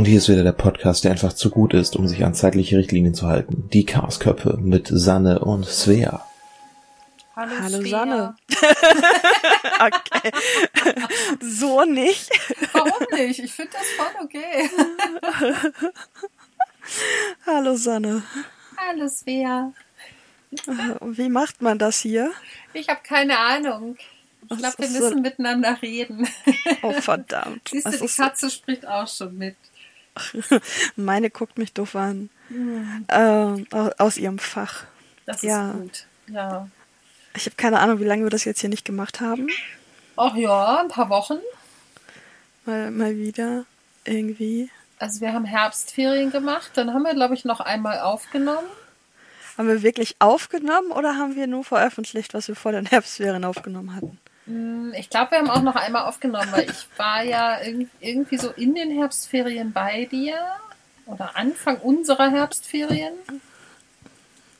Und hier ist wieder der Podcast, der einfach zu gut ist, um sich an zeitliche Richtlinien zu halten. Die Chaosköpfe mit Sanne und Svea. Hallo, Hallo Sanne. okay. so nicht. Warum nicht? Ich finde das voll okay. Hallo Sanne. Hallo Svea. Wie macht man das hier? Ich habe keine Ahnung. Ich glaube, wir müssen so... miteinander reden. Oh, verdammt. Siehst du, die Katze spricht auch schon mit. Meine guckt mich doof an. Mhm. Ähm, aus ihrem Fach. Das ja. ist gut. Ja. Ich habe keine Ahnung, wie lange wir das jetzt hier nicht gemacht haben. Ach ja, ein paar Wochen. Mal, mal wieder irgendwie. Also wir haben Herbstferien gemacht, dann haben wir, glaube ich, noch einmal aufgenommen. Haben wir wirklich aufgenommen oder haben wir nur veröffentlicht, was wir vor den Herbstferien aufgenommen hatten? Hm, ich glaube, wir haben auch noch einmal aufgenommen, weil ich war ja irgendwie so in den Herbstferien bei dir oder Anfang unserer Herbstferien.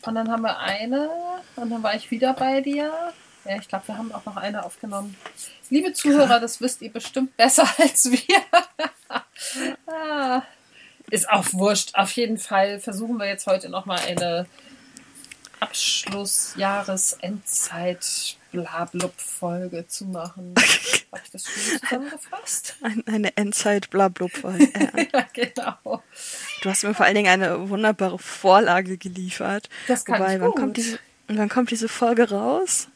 Und dann haben wir eine und dann war ich wieder bei dir. Ja, ich glaube, wir haben auch noch eine aufgenommen. Liebe Zuhörer, das wisst ihr bestimmt besser als wir. ah, ist auch wurscht. Auf jeden Fall versuchen wir jetzt heute nochmal eine Abschluss, Jahres, Endzeit, Blablub-Folge zu machen. Habe ich das schon zusammengefasst? Eine Endzeit-Blablub-Folge. ja, genau. Du hast mir vor allen Dingen eine wunderbare Vorlage geliefert. Das kann Wobei, ich wann kommt diese, wann kommt diese Folge raus?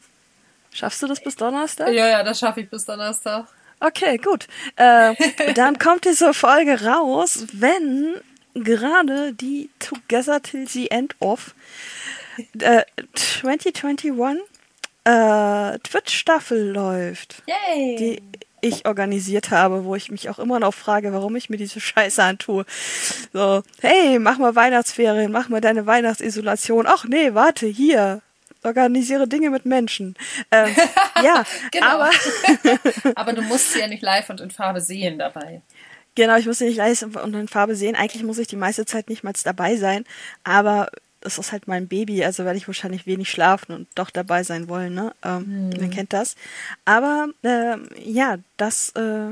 Schaffst du das bis Donnerstag? Ja, ja, das schaffe ich bis Donnerstag. Okay, gut. Äh, dann kommt diese Folge raus, wenn gerade die Together Till the End of äh, 2021 äh, Twitch-Staffel läuft. Yay! Die ich organisiert habe, wo ich mich auch immer noch frage, warum ich mir diese Scheiße antue. So, hey, mach mal Weihnachtsferien, mach mal deine Weihnachtsisolation. Ach nee, warte, hier. Organisiere Dinge mit Menschen. Ähm, ja, genau. aber. aber du musst sie ja nicht live und in Farbe sehen dabei. Genau, ich muss sie nicht live und in Farbe sehen. Eigentlich muss ich die meiste Zeit nicht mal dabei sein. Aber es ist halt mein Baby, also werde ich wahrscheinlich wenig schlafen und doch dabei sein wollen, ne? Ähm, hm. Man kennt das. Aber äh, ja, das äh,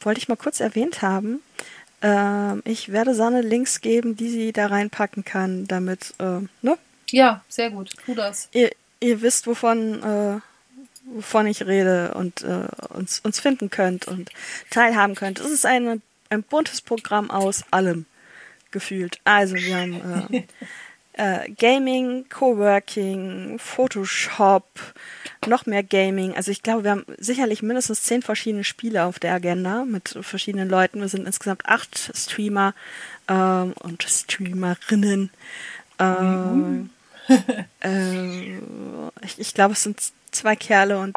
wollte ich mal kurz erwähnt haben. Äh, ich werde Sanne Links geben, die sie da reinpacken kann, damit, äh, ne? Ja, sehr gut. Tu das. Ihr, ihr wisst, wovon, äh, wovon ich rede und äh, uns, uns finden könnt und teilhaben könnt. Es ist eine, ein buntes Programm aus allem gefühlt. Also wir haben äh, äh, Gaming, Coworking, Photoshop, noch mehr Gaming. Also ich glaube, wir haben sicherlich mindestens zehn verschiedene Spiele auf der Agenda mit verschiedenen Leuten. Wir sind insgesamt acht Streamer ähm, und Streamerinnen. Ähm, äh, ich, ich glaube, es sind zwei Kerle und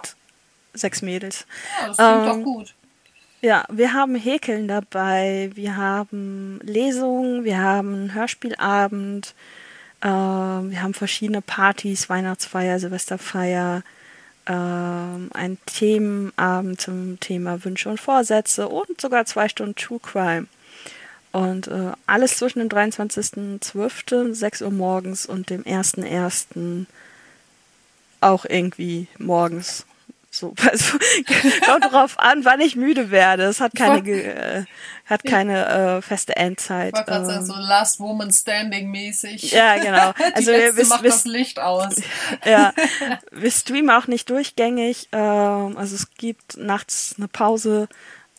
sechs Mädels. Ja, das klingt ähm, doch gut. Ja, wir haben Häkeln dabei, wir haben Lesungen, wir haben Hörspielabend, äh, wir haben verschiedene Partys, Weihnachtsfeier, Silvesterfeier, äh, einen Themenabend zum Thema Wünsche und Vorsätze und sogar zwei Stunden True Crime. Und äh, alles zwischen dem 23.12., 6 Uhr morgens und dem 1.1. auch irgendwie morgens so, also, kommt drauf an, wann ich müde werde. Es hat keine, äh, hat keine äh, feste Endzeit. Ich ähm, sagen, so Last Woman Standing mäßig. Ja, genau. Also wir, wir, macht wir, das Licht aus. Ja, wir streamen auch nicht durchgängig. Ähm, also es gibt nachts eine Pause.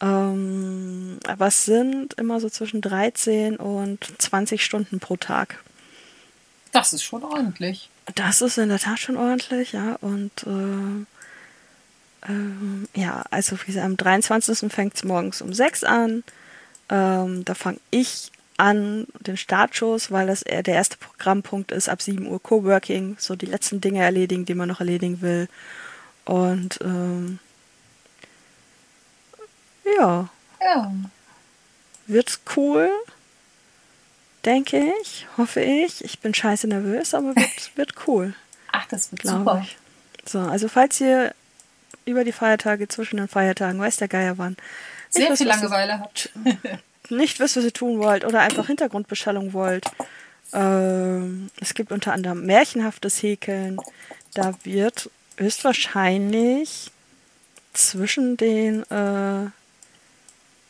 Ähm, aber es sind immer so zwischen 13 und 20 Stunden pro Tag. Das ist schon ordentlich. Das ist in der Tat schon ordentlich, ja. Und äh, ähm, ja, also wie gesagt, am 23. fängt es morgens um 6 an. Ähm, da fange ich an, den Startschuss, weil das der erste Programmpunkt ist, ab 7 Uhr Coworking, so die letzten Dinge erledigen, die man noch erledigen will. Und ähm, ja. Ja. Wird cool. Denke ich, hoffe ich. Ich bin scheiße nervös, aber wird, wird cool. Ach, das wird super. Ich. So, also falls ihr über die Feiertage, zwischen den Feiertagen, weiß der Geier wann. Sehr wisst, viel Langeweile habt. nicht wisst, was ihr tun wollt oder einfach Hintergrundbeschallung wollt. Ähm, es gibt unter anderem märchenhaftes Häkeln. Da wird höchstwahrscheinlich zwischen den äh,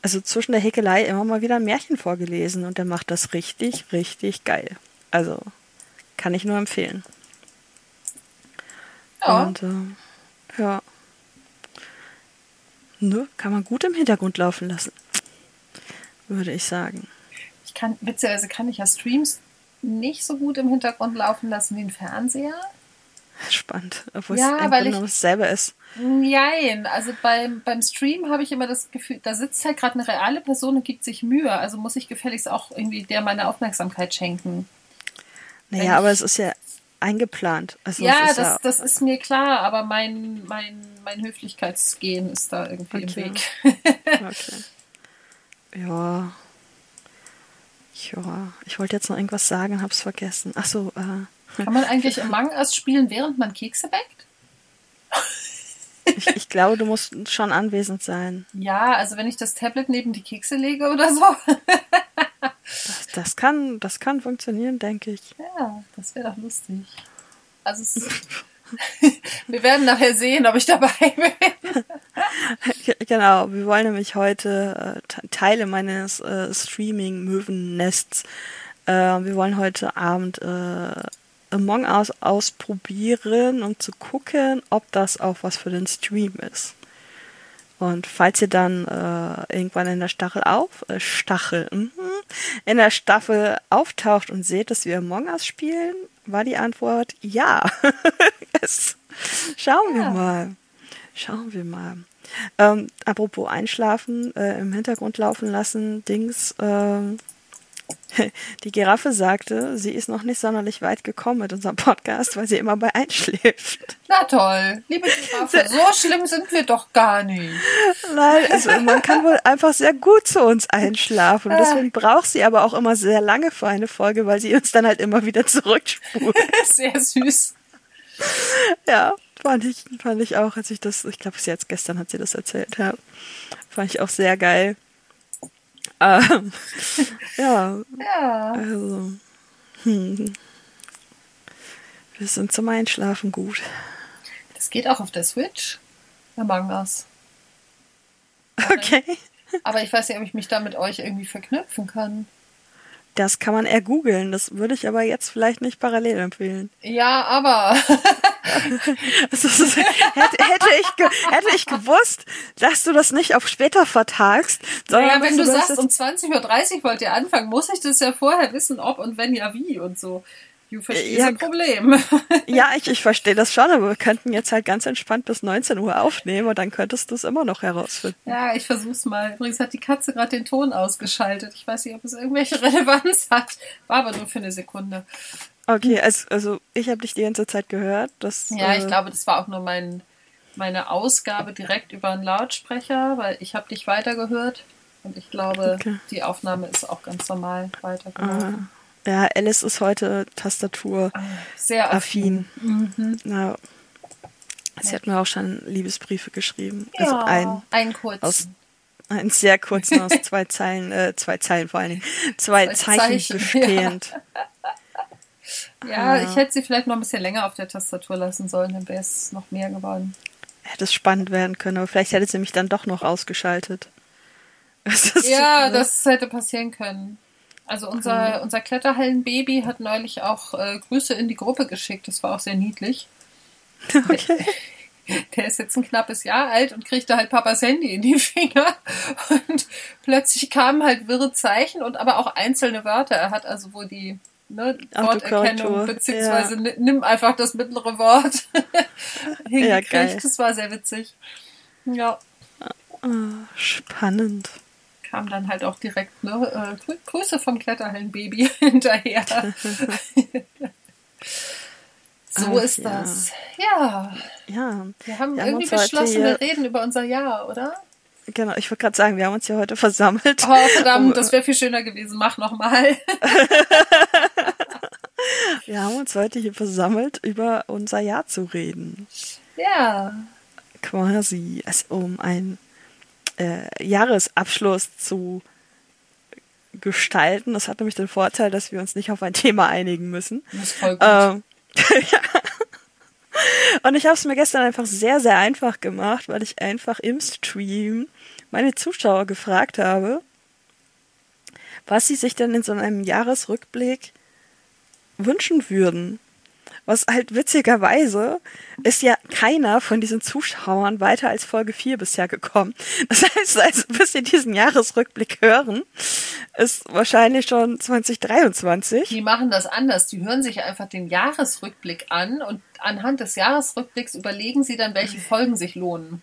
also zwischen der Häkelei immer mal wieder ein Märchen vorgelesen und der macht das richtig, richtig geil. Also kann ich nur empfehlen. Ja. Und äh, ja. Ne, kann man gut im Hintergrund laufen lassen. Würde ich sagen. Ich kann, witzigerweise kann ich ja Streams nicht so gut im Hintergrund laufen lassen wie ein Fernseher. Spannend. Obwohl Ja, es im weil Grunde ich- dasselbe ist. Nein, also beim, beim Stream habe ich immer das Gefühl, da sitzt halt gerade eine reale Person und gibt sich Mühe. Also muss ich gefälligst auch irgendwie der meine Aufmerksamkeit schenken. Naja, aber es ist ja eingeplant. Also ja, ist das, ja das ist mir klar, aber mein, mein, mein Höflichkeitsgehen ist da irgendwie Okay. im Weg. Okay. Ja. Ja. Ich wollte jetzt noch irgendwas sagen, hab's vergessen. Ach so, äh, Kann man eigentlich Among Us spielen, während man Kekse backt? ich, ich glaube, du musst schon anwesend sein. Ja, also wenn ich das Tablet neben die Kekse lege oder so. Das, das kann, das kann funktionieren, denke ich. Ja, das wäre doch lustig. Also es, wir werden nachher sehen, ob ich dabei bin. Genau, wir wollen nämlich heute äh, Te- Teile meines äh, Streaming-Möwennests. Äh, wir wollen heute Abend äh, Among Us ausprobieren, um zu gucken, ob das auch was für den Stream ist. Und falls ihr dann äh, irgendwann in der Stachel auf, äh, Stachel, mhm, in der Staffel auftaucht und seht, dass wir Among Us spielen, war die Antwort ja. yes. Schauen wir Ja. mal. Schauen wir mal. Ähm, apropos einschlafen, äh, im Hintergrund laufen lassen, Dings. Ähm, die Giraffe sagte, sie ist noch nicht sonderlich weit gekommen mit unserem Podcast, weil sie immer bei einschläft. Na toll, liebe Giraffe, so schlimm sind wir doch gar nicht. Nein, also man kann wohl einfach sehr gut zu uns einschlafen. Und deswegen braucht sie aber auch immer sehr lange für eine Folge, weil sie uns dann halt immer wieder zurückspult. Sehr süß. Ja, fand ich, fand ich auch, als ich das, ich glaube, jetzt gestern hat sie das erzählt, ja. Fand ich auch sehr geil. Ähm, ja, Ja. also. Hm. Wir sind zum Einschlafen gut. Das geht auch auf der Switch. Among Us. Okay. Aber ich weiß nicht, ob ich mich da mit euch irgendwie verknüpfen kann. Das kann man eher googeln. Das würde ich aber jetzt vielleicht nicht parallel empfehlen. Ja, aber. Also, hätte, hätte, ich hätte ich gewusst, dass du das nicht auf später vertagst, sondern Naja, wenn du das sagst, um 20.30 Uhr wollt ihr anfangen, muss ich das ja vorher wissen, ob und wenn ja wie und so. Du verstehst Ja, das Problem. Ja, ich, ich verstehe das schon, aber wir könnten jetzt halt ganz entspannt bis 19 Uhr aufnehmen und dann könntest du es immer noch herausfinden. Ja, ich versuch's mal. Übrigens hat die Katze gerade den Ton ausgeschaltet. Ich weiß nicht, ob es irgendwelche Relevanz hat. War aber nur für eine Sekunde. Okay, also, also ich habe dich die ganze Zeit gehört. Das, Ja, ich äh, glaube, das war auch nur mein, meine Ausgabe direkt über einen Lautsprecher, weil ich habe dich weitergehört. Und ich glaube, Okay. die Aufnahme ist auch ganz normal weitergelaufen. Ja, Alice ist heute Tastatur Sehr affin. affin. Ja. Sie hat mir auch schon Liebesbriefe geschrieben. Ja, Also ein, einen kurzen. aus- einen sehr kurzen aus zwei Zeilen, äh, zwei Zeilen vor allen Dingen, zwei, Zwei Zeichen, Zeichen, bestehend. ja, ich hätte sie vielleicht noch ein bisschen länger auf der Tastatur lassen sollen, dann wäre es noch mehr geworden. Hätte es spannend werden können, aber vielleicht hätte sie mich dann doch noch ausgeschaltet. Das Ja, das hätte passieren können. Also unser, unser Kletterhallenbaby hat neulich auch äh, Grüße in die Gruppe geschickt. Das war auch sehr niedlich. Okay. Der ist jetzt ein knappes Jahr alt und kriegte halt Papas Handy in die Finger. Und plötzlich kamen halt wirre Zeichen und aber auch einzelne Wörter. Er hat also wohl die ne, Worterkennung, beziehungsweise ni- nimm einfach das mittlere Wort hingekriegt. geil. das war sehr witzig. Ja, Ah, spannend. kam dann halt auch direkt ne, äh, Grü- Grüße vom Kletterhallenbaby hinterher. so Ach, ist ja. das. Ja, Ja, wir haben irgendwie beschlossen, wir reden über unser Jahr, oder? Genau. Ich wollte gerade sagen, wir haben uns hier heute versammelt. Oh, verdammt, um- das wäre viel schöner gewesen. Mach nochmal. Wir haben uns heute hier versammelt, über unser Jahr zu reden. ja. Quasi, also um einen äh, Jahresabschluss zu gestalten. Das hat nämlich den Vorteil, dass wir uns nicht auf ein Thema einigen müssen. Das ist voll gut. Ähm, ja. Und ich habe es mir gestern einfach sehr, sehr einfach gemacht, weil ich einfach im Stream meine Zuschauer gefragt habe, was sie sich denn in so einem Jahresrückblick wünschen würden. Was halt witzigerweise ist ja keiner von diesen Zuschauern weiter als Folge 4 bisher gekommen. Das heißt, also, bis sie diesen Jahresrückblick hören, ist wahrscheinlich schon 2023. Die machen das anders. Die hören sich einfach den Jahresrückblick an und anhand des Jahresrückblicks überlegen sie dann, welche Folgen sich lohnen.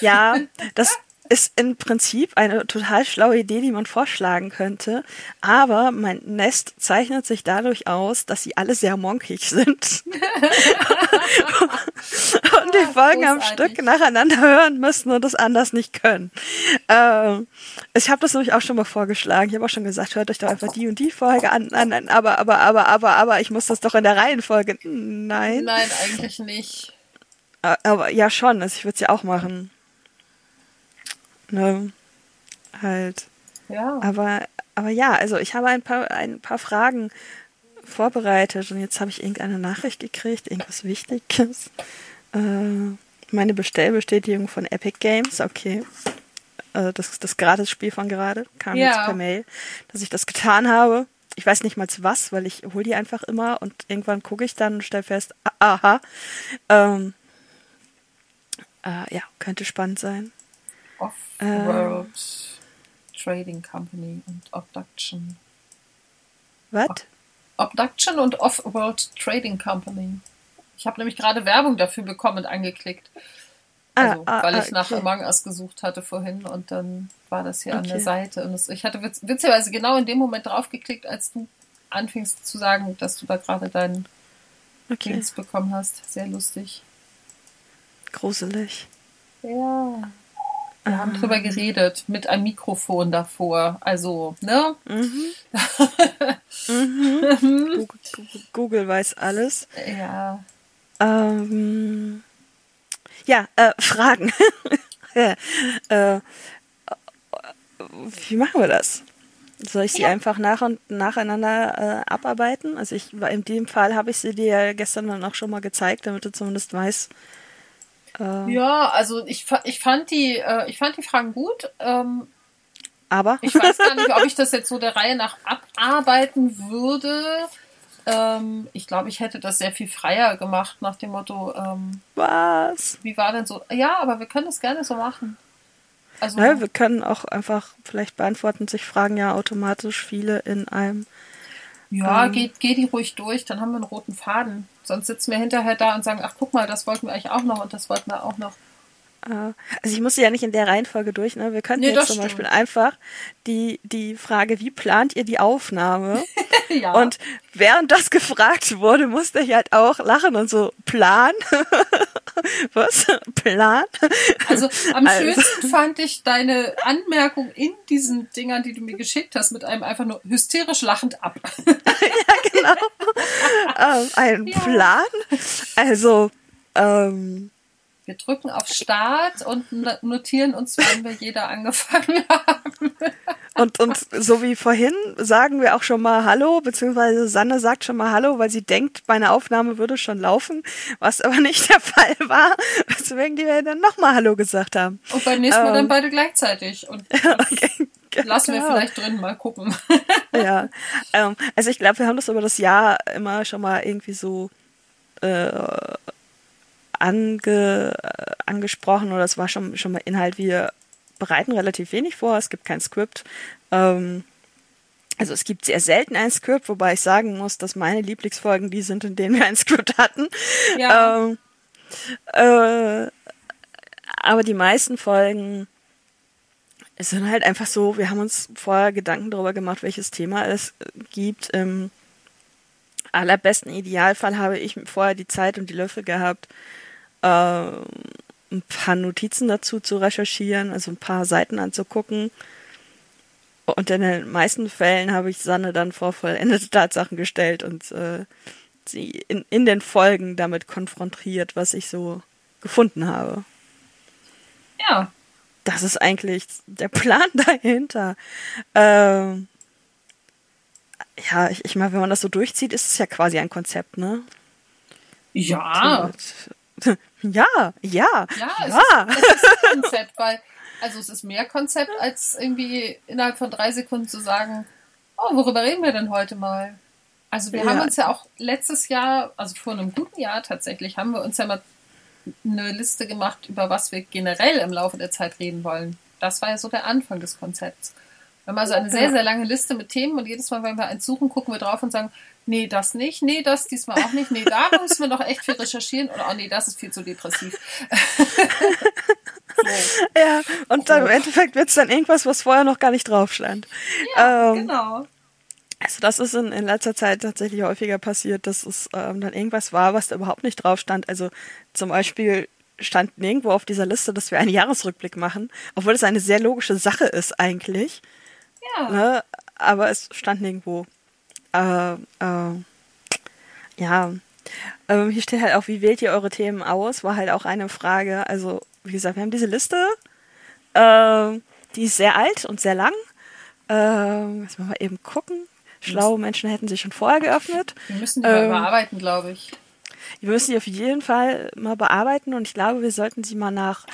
Ja, das ist im Prinzip eine total schlaue Idee, die man vorschlagen könnte. Aber mein Nest zeichnet sich dadurch aus, dass sie alle sehr monkig sind. und die Folgen am Stück nacheinander hören müssen und das anders nicht können. Ähm, ich habe das nämlich auch schon mal vorgeschlagen. Ich habe auch schon gesagt, hört euch doch einfach die und die Folge an. an aber, aber, aber, aber, aber, ich muss das doch in der Reihenfolge. Nein. Nein, eigentlich nicht. Aber ja, schon. Also ich würde es ja auch machen. Ne? Halt. Ja. Aber, aber ja, also ich habe ein paar, ein paar Fragen vorbereitet und jetzt habe ich irgendeine Nachricht gekriegt, irgendwas Wichtiges. Äh, meine Bestellbestätigung von Epic Games, okay. Äh, das ist das Gratis-Spiel von gerade, kam Ja. jetzt per Mail, dass ich das getan habe. Ich weiß nicht mal was, weil ich hole die einfach immer und irgendwann gucke ich dann und stelle fest, ah, aha. Ähm, äh, ja, könnte spannend sein. Off-World Trading Company und Abduction. Was? Abduction und Off-World Trading Company. Ich habe nämlich gerade Werbung dafür bekommen und angeklickt. Ah, Also, ah, weil ah, ich nach okay. Among Us gesucht hatte vorhin und dann war das hier an der Okay. Seite. Und es, ich hatte witz, witzigerweise genau in dem Moment draufgeklickt, als du anfingst zu sagen, dass du da gerade deinen Okay, Dings bekommen hast. Sehr lustig. gruselig. Ja. Wir haben drüber geredet mit einem Mikrofon davor. Also, ne? Google, Google, Google weiß alles. Ja. Ähm, ja, äh, Fragen. äh, äh, wie machen wir das? Soll ich sie einfach nach und nacheinander äh, abarbeiten? Also ich in dem Fall habe ich sie dir ja gestern dann auch schon mal gezeigt, damit du zumindest weißt. Äh, Ja, also ich, ich fand die, äh, ich fand die Fragen gut. Ähm, aber ich weiß gar nicht, ob ich das jetzt so der Reihe nach abarbeiten würde. Ähm, ich glaube, ich hätte das sehr viel freier gemacht nach dem Motto, ähm, was? wie war denn so? Ja, aber wir können das gerne so machen. Also, Ne, wir können auch einfach, vielleicht beantworten sich Fragen ja automatisch viele in einem. ja, ähm, geht, geh die ruhig durch, dann haben wir einen roten Faden. Sonst sitzen wir hinterher da und sagen, ach guck mal, das wollten wir eigentlich auch noch und das wollten wir auch noch. Äh, also ich muss sie ja nicht in der Reihenfolge durch, ne? Wir könnten Nee, jetzt zum stimmt. Beispiel einfach die, die Frage, wie plant ihr die Aufnahme? ja. Und während das gefragt wurde, musste ich halt auch lachen und so, Plan? Was? Plan? Also am Also- schönsten fand ich deine Anmerkung in diesen Dingern, die du mir geschickt hast, mit einem einfach nur hysterisch lachend ab. ähm, ein Ja. Plan? Also, ähm, Wir drücken auf Start und no- notieren uns, wann wir jeder angefangen haben. und, und so wie vorhin sagen wir auch schon mal Hallo, beziehungsweise Sanne sagt schon mal Hallo, weil sie denkt, meine Aufnahme würde schon laufen, was aber nicht der Fall war, weswegen die wir dann nochmal Hallo gesagt haben. Und beim nächsten Mal Ähm. dann beide gleichzeitig. Und Okay. lassen wir Genau. vielleicht drin, mal gucken. Ja, ähm, also ich glaube, wir haben das über das Jahr immer schon mal irgendwie so äh, ange, äh, angesprochen oder es war schon, schon mal Inhalt. Wir bereiten relativ wenig vor, es gibt kein Skript. Ähm, also es gibt sehr selten ein Skript, wobei ich sagen muss, dass meine Lieblingsfolgen die sind, in denen wir ein Skript hatten. Ja. Ähm, äh, aber die meisten Folgen es sind halt einfach so, wir haben uns vorher Gedanken darüber gemacht, welches Thema es äh, gibt. Im allerbesten Idealfall habe ich vorher die Zeit und die Löffel gehabt, ein paar Notizen dazu zu recherchieren, also ein paar Seiten anzugucken. Und in den meisten Fällen habe ich Sanne dann vor vollendete Tatsachen gestellt und äh, sie in, in den Folgen damit konfrontiert, was ich so gefunden habe. Ja. Das ist eigentlich der Plan dahinter. Ähm, ja, ich, ich meine, wenn man das so durchzieht, ist es ja quasi ein Konzept, ne? Ja. Ja, ja, ja, Ja, es, ja. Ist, es ist ein Konzept, weil Also es ist mehr Konzept, als irgendwie innerhalb von drei Sekunden zu sagen, oh, worüber reden wir denn heute mal? Also wir Ja. haben uns ja auch letztes Jahr, also vor einem guten Jahr tatsächlich, haben wir uns ja mal eine Liste gemacht, über was wir generell im Laufe der Zeit reden wollen. Das war ja so der Anfang des Konzepts. Wir haben also eine sehr, sehr lange Liste mit Themen und jedes Mal, wenn wir eins suchen, gucken wir drauf und sagen, nee, das nicht, nee, das diesmal auch nicht, nee, da müssen wir noch echt viel recherchieren oder oh nee, das ist viel zu depressiv. so. Ja, und dann im Endeffekt wird es dann irgendwas, was vorher noch gar nicht drauf stand. Ja, Ähm, genau. Also das ist in, in letzter Zeit tatsächlich häufiger passiert, dass es ähm, dann irgendwas war, was da überhaupt nicht drauf stand. Also zum Beispiel stand nirgendwo auf dieser Liste, dass wir einen Jahresrückblick machen, obwohl es eine sehr logische Sache ist eigentlich. Ja. Ne? Aber es stand nirgendwo. Äh, äh, ja. Ähm, hier steht halt auch, wie wählt ihr eure Themen aus? War halt auch eine Frage. Also, wie gesagt, wir haben diese Liste. Ähm, die ist sehr alt und sehr lang. Ähm, jetzt mal eben gucken. Schlaue Menschen hätten sie schon vorher geöffnet. Wir müssen die mal Ähm, überarbeiten, glaube ich. Wir müssen die auf jeden Fall mal bearbeiten und ich glaube, wir sollten sie mal nach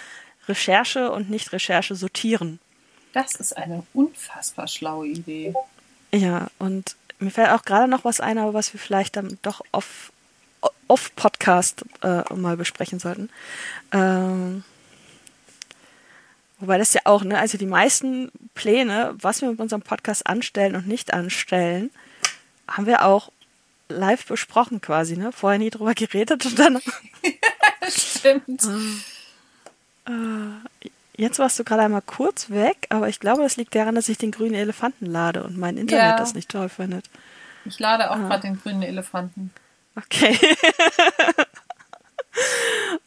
Recherche und Nicht-Recherche sortieren. Das ist eine unfassbar schlaue Idee. Ja, und mir fällt auch gerade noch was ein, aber was wir vielleicht dann doch off, off Podcast äh, mal besprechen sollten. Ähm, wobei das ja auch, ne, also die meisten Pläne, was wir mit unserem Podcast anstellen und nicht anstellen, haben wir auch live besprochen quasi, ne? Vorher nie drüber geredet und dann Stimmt. Jetzt warst du gerade einmal kurz weg, aber ich glaube, es liegt daran, dass ich den grünen Elefanten lade und mein Internet Ja. das nicht toll findet. Ich lade Ah. auch gerade den grünen Elefanten. Okay.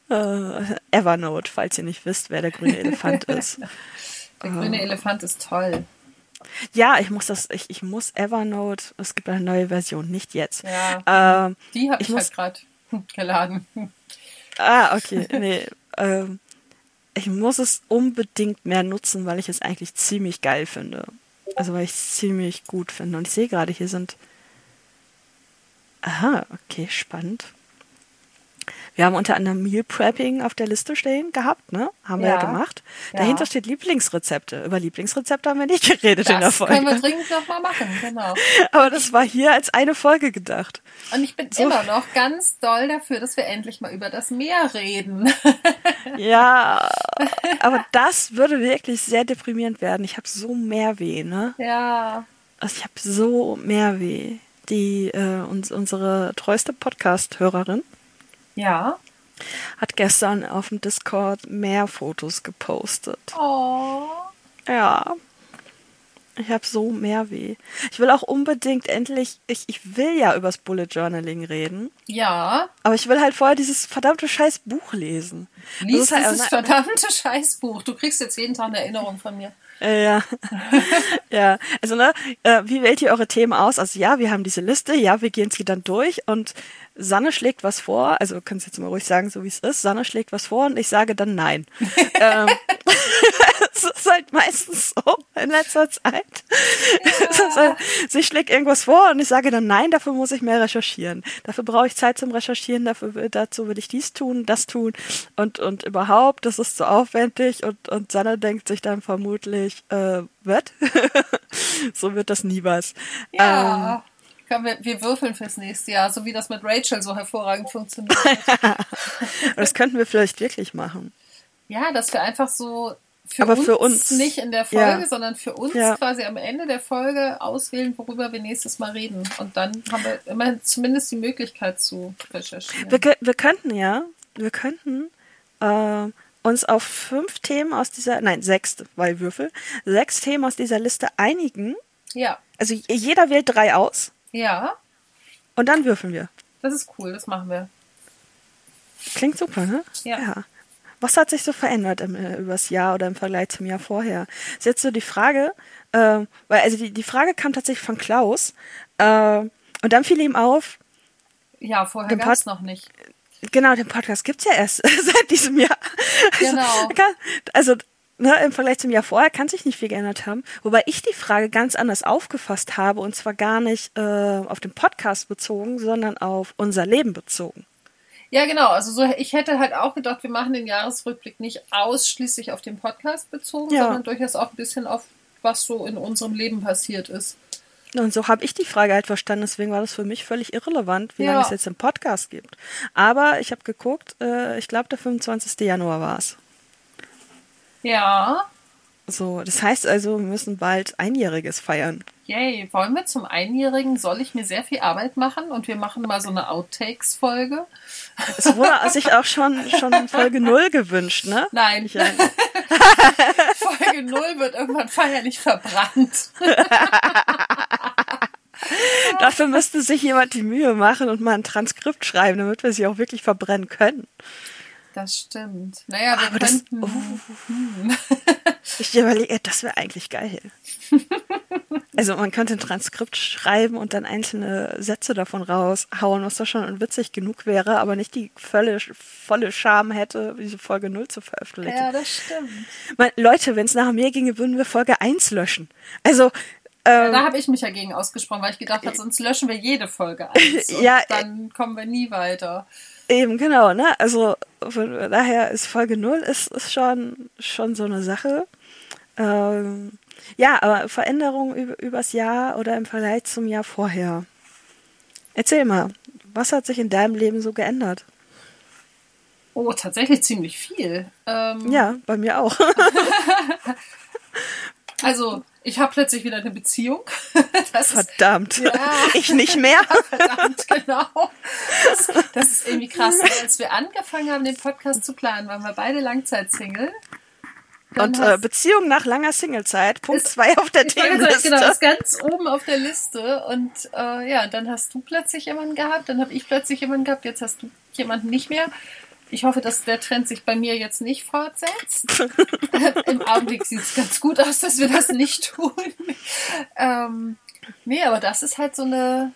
äh, Evernote, falls ihr nicht wisst, wer der grüne Elefant ist. Der Ah. grüne Elefant ist toll. Ja, ich muss das, ich, ich muss Evernote, es gibt eine neue Version, nicht jetzt. Ja. Ähm, Die habe ich ich, muss- halt gerade geladen. ah, okay, nee. ähm, ich muss es unbedingt mehr nutzen, weil ich es eigentlich ziemlich geil finde. Also weil ich es ziemlich gut finde. Und ich sehe gerade, hier sind. Aha, okay, spannend. Wir haben unter anderem Meal Prepping auf der Liste stehen gehabt, ne? Haben wir ja Ja. gemacht. Ja. Dahinter steht Lieblingsrezepte. Über Lieblingsrezepte haben wir nicht geredet in der Das können wir Folge. dringend nochmal machen, genau. Aber das war hier als eine Folge gedacht. Und ich bin So. immer noch ganz doll dafür, dass wir endlich mal über das Meer reden. Ja, aber das würde wirklich sehr deprimierend werden. Ich habe so Mehrweh, ne? ja. Also ich habe so Mehrweh. Die äh, uns, unsere treueste Podcast-Hörerin Ja. hat gestern auf dem Discord mehr Fotos gepostet. Oh. Ja. Ich habe so Mehrweh. Ich will auch unbedingt endlich, ich, ich will ja übers Bullet Journaling reden, Ja. aber ich will halt vorher dieses verdammte scheiß Buch lesen. Das Lies halt- dieses verdammte Scheißbuch. Du kriegst jetzt jeden Tag eine Erinnerung von mir. Äh, Ja, ja. Also ne, äh, wie wählt ihr eure Themen aus? Also ja, wir haben diese Liste, ja, wir gehen sie dann durch und Sanne schlägt was vor. Also kannst jetzt mal ruhig sagen, so wie es ist. Sanne schlägt was vor und ich sage dann nein. ähm, es ist halt meistens so in letzter Zeit. Ist halt, sie schlägt irgendwas vor und ich sage dann nein, dafür muss ich mehr recherchieren. Dafür brauche ich Zeit zum Recherchieren, dafür dazu will ich dies tun, das tun und, und überhaupt, das ist zu aufwendig und, und Sanne denkt sich dann vermutlich, äh, was? so wird das nie was. Ähm, Komm, wir, wir würfeln fürs nächste Jahr, so wie das mit Rachel so hervorragend funktioniert. Das könnten wir vielleicht wirklich machen. ja, dass wir einfach so für, uns, für uns, nicht in der Folge, ja. sondern für uns Ja. quasi am Ende der Folge auswählen, worüber wir nächstes Mal reden. Und dann haben wir immerhin zumindest die Möglichkeit zu recherchieren. Wir, wir könnten ja, wir könnten äh, uns auf fünf Themen aus dieser, nein, sechs, weil Würfel, sechs Themen aus dieser Liste einigen. ja, Also jeder wählt drei aus ja, und dann würfeln wir. das ist cool, das machen wir. Klingt super, ne? Ja. Was hat sich so verändert im, äh, übers Jahr oder im Vergleich zum Jahr vorher? Ist jetzt so die Frage, äh, weil also die, die Frage kam tatsächlich von Klaus äh, und dann fiel ihm auf, Ja, vorher gab es noch nicht. genau, den Podcast gibt's ja erst seit diesem Jahr. Also, Genau. kann, also ne, im Vergleich zum Jahr vorher kann sich nicht viel geändert haben, wobei ich die Frage ganz anders aufgefasst habe und zwar gar nicht äh, auf den Podcast bezogen, sondern auf unser Leben bezogen. Ja, genau. Also so, ich hätte halt auch gedacht, wir machen den Jahresrückblick nicht ausschließlich auf den Podcast bezogen, Ja. sondern durchaus auch ein bisschen auf was so in unserem Leben passiert ist. Und so habe ich die Frage halt verstanden, deswegen war das für mich völlig irrelevant, wie Ja. lange es jetzt im Podcast gibt. Aber ich habe geguckt, äh, ich glaube, der 25. Januar war es. Ja. So, das heißt also, wir müssen bald Einjähriges feiern. Yay. Wollen wir zum Einjährigen, soll ich mir sehr viel Arbeit machen und wir machen mal so eine Outtakes-Folge? Es wurde sich auch schon, schon Folge 0 gewünscht, ne? Nein. Ich, äh, Folge 0 wird irgendwann feierlich verbrannt. dafür müsste sich jemand die Mühe machen und mal ein Transkript schreiben, damit wir sie auch wirklich verbrennen können. Das stimmt. Naja, wir Aber das, könnten. oh, ich überlege, das wäre eigentlich geil. Also man könnte ein Transkript schreiben und dann einzelne Sätze davon raushauen, was doch schon witzig genug wäre, aber nicht die volle, volle Scham hätte, diese Folge 0 zu veröffentlichen. Ja, das stimmt. Man, Leute, wenn es nach mir ginge, würden wir Folge 1 löschen. Also, ähm, Da habe ich mich ja gegen ausgesprochen, weil ich gedacht habe, sonst löschen wir jede Folge eins. Ja, dann kommen wir nie weiter. Eben, genau, ne? Also von daher ist Folge 0 ist, ist schon, schon so eine Sache. Ähm, ja, aber Veränderungen über, übers Jahr oder im Vergleich zum Jahr vorher. Erzähl mal, was hat sich in deinem Leben so geändert? Oh, tatsächlich ziemlich viel. Ähm, Ja, bei mir auch. Also, ich habe plötzlich wieder eine Beziehung. Das ist Verdammt. Ja. Ich nicht mehr. verdammt, genau. Das, das ist irgendwie krass. Als wir angefangen haben, den Podcast zu planen, waren wir beide Langzeitsingle. Und äh, Beziehung nach langer Singlezeit, Punkt Ist- 2 auf der wollte sagen, Themenliste. genau, ist ganz oben auf der Liste. Und äh, ja, dann hast du plötzlich jemanden gehabt, dann habe ich plötzlich jemanden gehabt, jetzt hast du jemanden nicht mehr. Ich hoffe, dass der Trend sich bei mir jetzt nicht fortsetzt. Im Augenblick sieht es ganz gut aus, dass wir das nicht tun. Ähm, nee, aber das ist halt so eine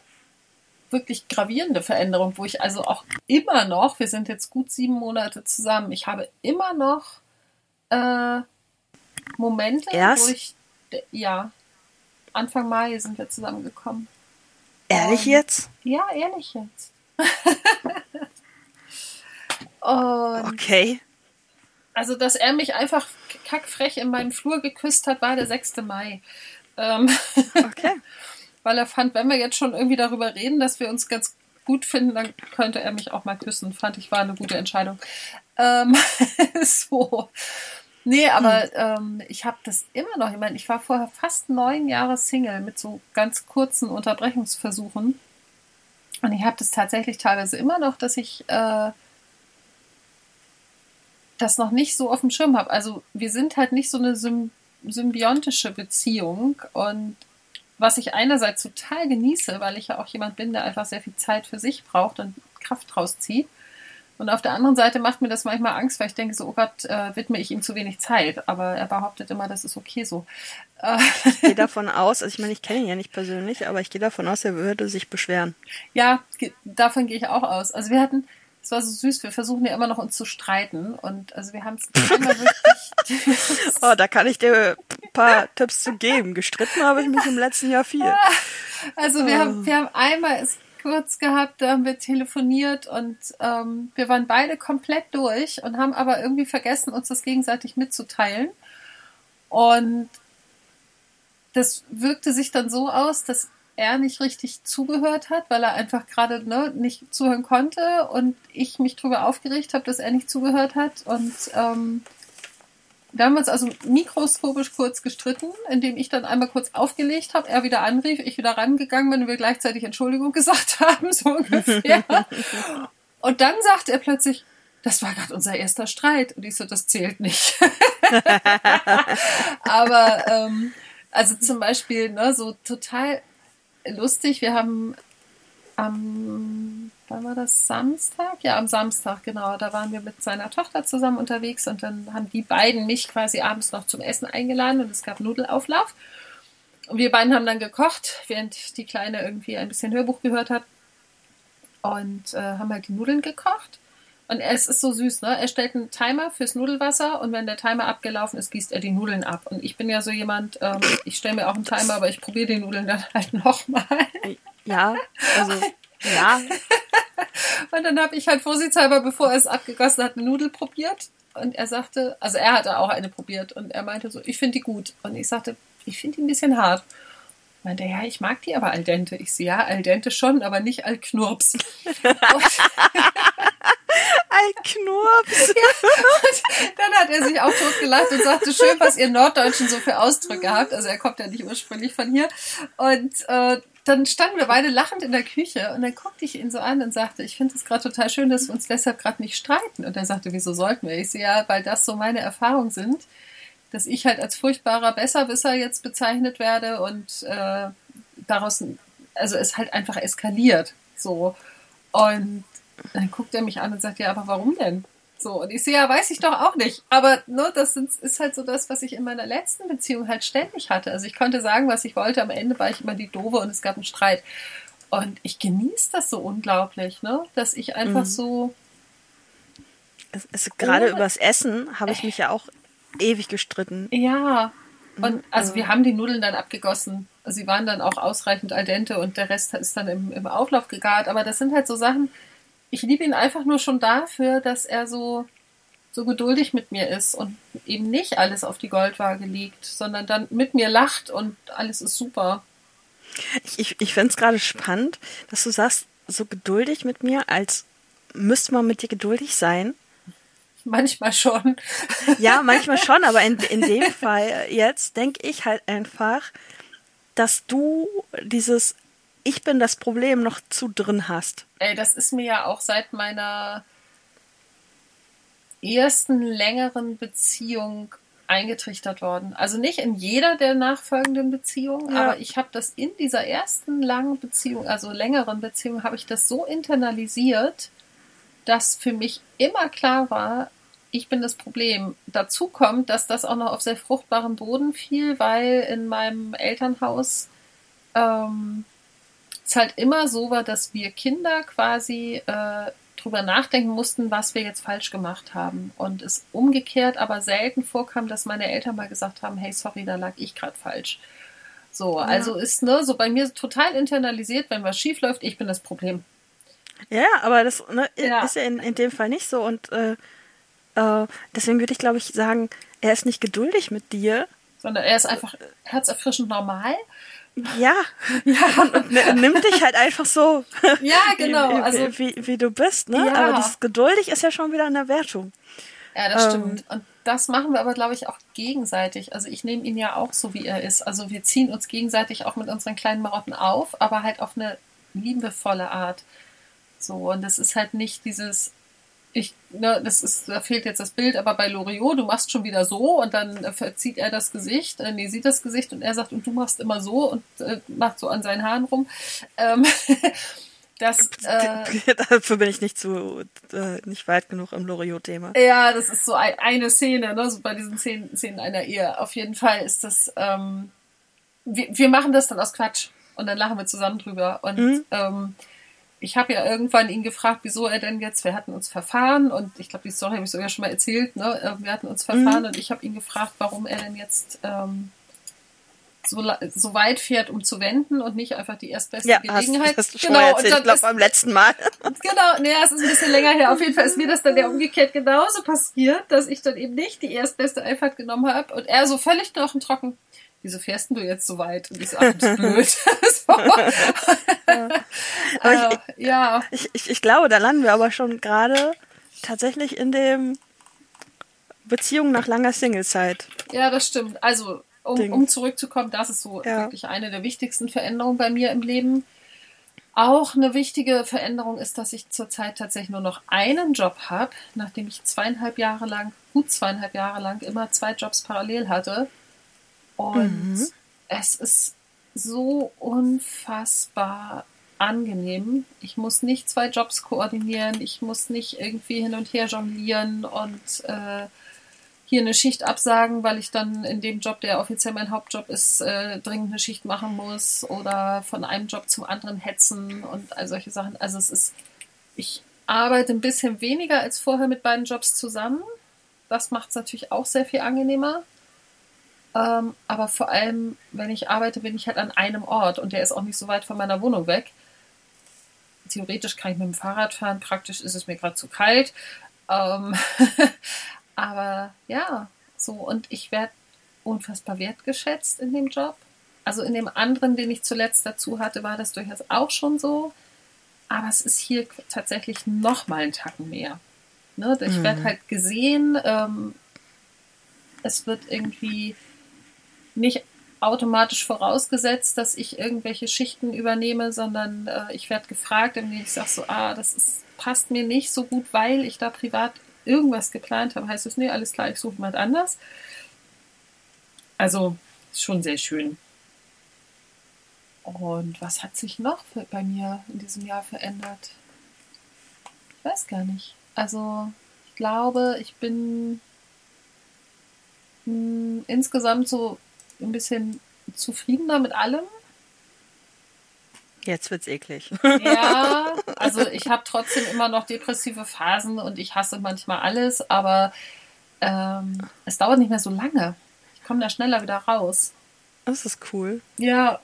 wirklich gravierende Veränderung, wo ich also auch immer noch, wir sind jetzt gut sieben Monate zusammen, ich habe immer noch äh, Momente, Erst? wo ich, ja, Anfang Mai sind wir zusammengekommen. Ehrlich jetzt? Ja, ehrlich jetzt. Und Okay. also, dass er mich einfach kackfrech in meinem Flur geküsst hat, war der 6. Mai. Ähm, Okay. weil er fand, wenn wir jetzt schon irgendwie darüber reden, dass wir uns ganz gut finden, dann könnte er mich auch mal küssen. Fand ich war eine gute Entscheidung. Ähm, so. Nee, aber ähm, ich habe das immer noch. Ich meine, ich war vorher fast neun Jahre Single mit so ganz kurzen Unterbrechungsversuchen. Und ich habe das tatsächlich teilweise immer noch, dass ich äh, das noch nicht so auf dem Schirm habe. Also wir sind halt nicht so eine sym symbiontische Beziehung und was ich einerseits total genieße, weil ich ja auch jemand bin, der einfach sehr viel Zeit für sich braucht und Kraft rauszieht. Und auf der anderen Seite macht mir das manchmal Angst, weil ich denke so, oh Gott, äh, widme ich ihm zu wenig Zeit. Aber er behauptet immer, das ist okay so. Äh, Ich gehe davon aus, also ich meine, ich kenne ihn ja nicht persönlich, aber ich gehe davon aus, er würde sich beschweren. ja, davon gehe ich auch aus. Also wir hatten, es war so süß, wir versuchen ja immer noch uns zu streiten. Und also wir haben es einmal wirklich. Oh, da kann ich dir ein paar Tipps zu geben. Gestritten habe ich mich im letzten Jahr viel. Also wir haben, wir haben einmal es kurz gehabt, da haben wir telefoniert und ähm, wir waren beide komplett durch und haben aber irgendwie vergessen, uns das gegenseitig mitzuteilen. Und das wirkte sich dann so aus, dass er nicht richtig zugehört hat, weil er einfach gerade ne, nicht zuhören konnte und ich mich darüber aufgeregt habe, dass er nicht zugehört hat. Und ähm, wir haben uns also mikroskopisch kurz gestritten, indem ich dann einmal kurz aufgelegt habe, er wieder anrief, ich wieder rangegangen bin und wir gleichzeitig Entschuldigung gesagt haben, so ungefähr. und dann sagte er plötzlich, das war gerade unser erster Streit. Und ich so, das zählt nicht. Aber ähm, also zum Beispiel, ne, so total lustig, wir haben am, wann war das, Samstag? Ja, am Samstag, genau. Da waren wir mit seiner Tochter zusammen unterwegs und dann haben die beiden mich quasi abends noch zum Essen eingeladen und es gab Nudelauflauf. Und wir beiden haben dann gekocht, während die Kleine irgendwie ein bisschen Hörbuch gehört hat. Und äh, haben halt die Nudeln gekocht. Und es ist so süß, ne? Er stellt einen Timer fürs Nudelwasser und wenn der Timer abgelaufen ist, gießt er die Nudeln ab. Und ich bin ja so jemand, ähm, ich stelle mir auch einen Timer, aber ich probiere die Nudeln dann halt nochmal. Ja, also ja. und dann habe ich halt vorsichtshalber, bevor er es abgegossen hat, eine Nudel probiert. Und er sagte, also er hatte auch eine probiert und er meinte so, ich finde die gut. Und ich sagte, ich finde die ein bisschen hart. Meinte, ja, ich mag die aber al dente. Ich sehe, ja, al dente schon, aber nicht al knurps. Knurps. Ja, dann hat er sich auch totgelacht und sagte, schön, was ihr Norddeutschen so für Ausdrücke habt. Also er kommt ja nicht ursprünglich von hier. Und äh, dann standen wir beide lachend in der Küche und dann guckte ich ihn so an und sagte, ich finde es gerade total schön, dass wir uns deshalb gerade nicht streiten. Und er sagte, wieso sollten wir? Ich sehe ja, weil das so meine Erfahrungen sind, dass ich halt als furchtbarer Besserwisser jetzt bezeichnet werde und äh, daraus, also es halt einfach eskaliert. So. Und dann guckt er mich an und sagt, ja, aber warum denn? So, und ich sehe, ja, weiß ich doch auch nicht. Aber ne, das ist halt so das, was ich in meiner letzten Beziehung halt ständig hatte. Also ich konnte sagen, was ich wollte, am Ende war ich immer die Doofe und es gab einen Streit. Und ich genieße das so unglaublich, ne? Dass ich einfach mhm. so. Es, es, gerade übers Essen habe ich mich ja auch ewig gestritten. Ja. Und mhm. also wir haben die Nudeln dann abgegossen. Sie waren dann auch ausreichend al dente und der Rest ist dann im, im Auflauf gegart. Aber das sind halt so Sachen, ich liebe ihn einfach nur schon dafür, dass er so, so geduldig mit mir ist und eben nicht alles auf die Goldwaage legt, sondern dann mit mir lacht und alles ist super. Ich, ich, ich finde es gerade spannend, dass du sagst, so geduldig mit mir, als müsste man mit dir geduldig sein. Manchmal schon. Ja, manchmal schon, aber in, in dem Fall jetzt denke ich halt einfach, dass du dieses ich bin das Problem noch zu drin hast. Ey, das ist mir ja auch seit meiner ersten längeren Beziehung eingetrichtert worden. Also nicht in jeder der nachfolgenden Beziehungen, ja. aber ich habe das in dieser ersten langen Beziehung, also längeren Beziehung, habe ich das so internalisiert, dass für mich immer klar war, ich bin das Problem. Dazu kommt, dass das auch noch auf sehr fruchtbaren Boden fiel, weil in meinem Elternhaus ähm, es halt immer so war, dass wir Kinder quasi äh, drüber nachdenken mussten, was wir jetzt falsch gemacht haben. Und es umgekehrt aber selten vorkam, dass meine Eltern mal gesagt haben, hey, sorry, da lag ich gerade falsch. So, ja. also ist ne, so bei mir total internalisiert, wenn was schief läuft, ich bin das Problem. Ja, aber das ne, ja. ist ja in, in dem Fall nicht so. Und äh, äh, deswegen würde ich, glaube ich, sagen, er ist nicht geduldig mit dir. Sondern er ist einfach herzerfrischend normal ja, ja. Und, und nimmt dich halt einfach so. Ja, genau. Wie, also, wie, wie, du bist, ne? Ja. Aber das geduldig ist ja schon wieder eine Wertung. Ja, das ähm, stimmt. Und das machen wir aber, glaube ich, auch gegenseitig. Also ich nehme ihn ja auch so, wie er ist. Also wir ziehen uns gegenseitig auch mit unseren kleinen Marotten auf, aber halt auf eine liebevolle Art. So, und das ist halt nicht dieses, ich, ne, das ist, da fehlt jetzt das Bild, aber bei Loriot, du machst schon wieder so und dann verzieht er das Gesicht, äh, nee, sieht das Gesicht und er sagt, und du machst immer so und äh, macht so an seinen Haaren rum. Ähm, das, äh, Dafür bin ich nicht zu, äh, nicht weit genug im Loriot-Thema. Ja, das ist so ein, eine Szene, ne, so bei diesen Szenen, Szenen einer Ehe. Auf jeden Fall ist das, ähm, wir, wir machen das dann aus Quatsch und dann lachen wir zusammen drüber und, mhm. ähm, ich habe ja irgendwann ihn gefragt, wieso er denn jetzt, wir hatten uns verfahren und ich glaube, die Story habe ich sogar schon mal erzählt, ne? Äh, wir hatten uns verfahren mhm. und ich habe ihn gefragt, warum er denn jetzt ähm, so, so weit fährt, um zu wenden und nicht einfach die erstbeste ja, Gelegenheit. Hast, hast du genau, erzählt, ich glaube beim letzten Mal. Genau, nee, es ist ein bisschen länger her. Auf jeden Fall ist mir das dann ja umgekehrt genauso passiert, dass ich dann eben nicht die erstbeste Einfahrt genommen habe und er so völlig knochentrocken wieso fährst du jetzt so weit? Und ich so, ach, bist blöd. so. aber ich, äh, ja. Ich, ich, ich glaube, da landen wir aber schon gerade tatsächlich in dem Beziehung nach langer Singlezeit. Ja, das stimmt. Also, um, um zurückzukommen, das ist so ja. wirklich eine der wichtigsten Veränderungen bei mir im Leben. Auch eine wichtige Veränderung ist, dass ich zurzeit tatsächlich nur noch einen Job habe, nachdem ich zweieinhalb Jahre lang, gut zweieinhalb Jahre lang, immer zwei Jobs parallel hatte. Und mhm. es ist so unfassbar angenehm. Ich muss nicht zwei Jobs koordinieren, ich muss nicht irgendwie hin und her jonglieren und äh, hier eine Schicht absagen, weil ich dann in dem Job, der offiziell mein Hauptjob ist, äh, dringend eine Schicht machen muss oder von einem Job zum anderen hetzen und all solche Sachen. Also es ist, ich arbeite ein bisschen weniger als vorher mit beiden Jobs zusammen. Das macht es natürlich auch sehr viel angenehmer. Ähm, aber vor allem, wenn ich arbeite, bin ich halt an einem Ort und der ist auch nicht so weit von meiner Wohnung weg. theoretisch kann ich mit dem Fahrrad fahren, praktisch ist es mir gerade zu kalt. Ähm, aber ja, so und ich werde unfassbar wertgeschätzt in dem Job. Also in dem anderen, den ich zuletzt dazu hatte, war das durchaus auch schon so. Aber es ist hier tatsächlich noch mal einen Tacken mehr. Ne? Ich mhm. werde halt gesehen. Ähm, es wird irgendwie nicht automatisch vorausgesetzt, dass ich irgendwelche Schichten übernehme, sondern äh, ich werde gefragt, und ich sage so, ah, das ist, passt mir nicht so gut, weil ich da privat irgendwas geplant habe. Heißt es, nee, alles klar, ich suche jemand anders. Also, ist schon sehr schön. Und was hat sich noch für, bei mir in diesem Jahr verändert? Ich weiß gar nicht. Also, ich glaube, ich bin mh, hm, insgesamt so ein bisschen zufriedener mit allem. Jetzt wird's eklig. Ja, also ich habe trotzdem immer noch depressive Phasen und ich hasse manchmal alles, aber ähm, es dauert nicht mehr so lange. Ich komme da schneller wieder raus. Das ist cool. Ja.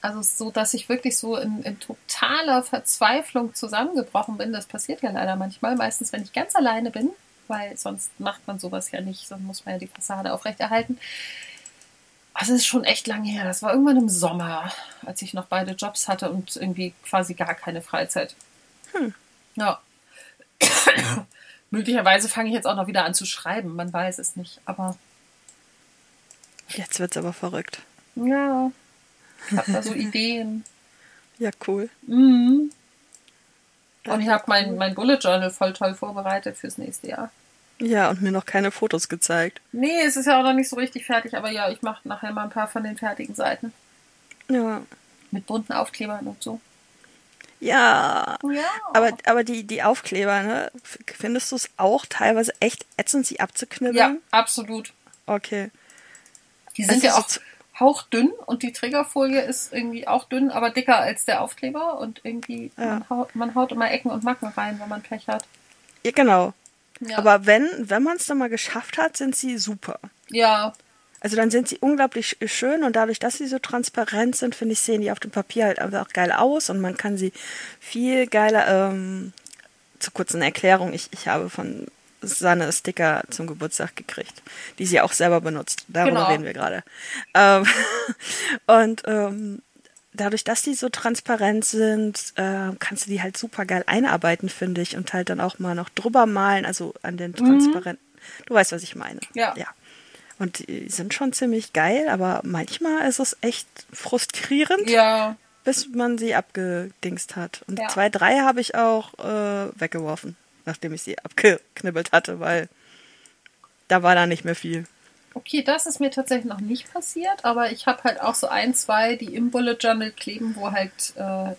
Also so, dass ich wirklich so in, in totaler Verzweiflung zusammengebrochen bin. Das passiert ja leider manchmal. Meistens, wenn ich ganz alleine bin weil sonst macht man sowas ja nicht, sonst muss man ja die Fassade aufrechterhalten. Also es ist schon echt lange her. Das war irgendwann im Sommer, als ich noch beide Jobs hatte und irgendwie quasi gar keine Freizeit. Hm. Ja. Möglicherweise fange ich jetzt auch noch wieder an zu schreiben. Man weiß es nicht, aber. Jetzt wird es aber verrückt. Ja. Ich habe da so Ideen. Ja, cool. Mhm. Und ich habe mein, mein Bullet Journal voll toll vorbereitet fürs nächste Jahr. Ja, und mir noch keine Fotos gezeigt. Nee, es ist ja auch noch nicht so richtig fertig, aber ja, ich mache nachher mal ein paar von den fertigen Seiten. Ja. Mit bunten Aufklebern und so. Ja. ja. Aber, aber die, die Aufkleber, ne? Findest du es auch teilweise echt ätzend, sie abzuknibbeln? Ja, absolut. Okay. Die sind also ja auch hauchdünn und die Trägerfolie ist irgendwie auch dünn, aber dicker als der Aufkleber und irgendwie ja. man, haut, man haut immer Ecken und Macken rein, wenn man Pech hat. Ja, genau. Ja. Aber wenn, wenn man es dann mal geschafft hat, sind sie super. Ja. Also dann sind sie unglaublich schön und dadurch, dass sie so transparent sind, finde ich, sehen die auf dem Papier halt einfach geil aus und man kann sie viel geiler, ähm, zur kurzen Erklärung, ich, ich habe von Sanne Sticker zum Geburtstag gekriegt, die sie auch selber benutzt. Darüber genau. reden wir gerade. Ähm, und ähm, dadurch, dass die so transparent sind, äh, kannst du die halt super geil einarbeiten, finde ich, und halt dann auch mal noch drüber malen, also an den mhm. transparenten. Mhm. Du weißt, was ich meine. Ja. ja. Und die sind schon ziemlich geil, aber manchmal ist es echt frustrierend. Ja. Bis man sie abgedingst hat. Und ja. zwei, drei habe ich auch äh, weggeworfen nachdem ich sie abgeknibbelt hatte, weil da war da nicht mehr viel. Okay, das ist mir tatsächlich noch nicht passiert, aber ich habe halt auch so ein, zwei, die im Bullet Journal kleben, wo halt äh,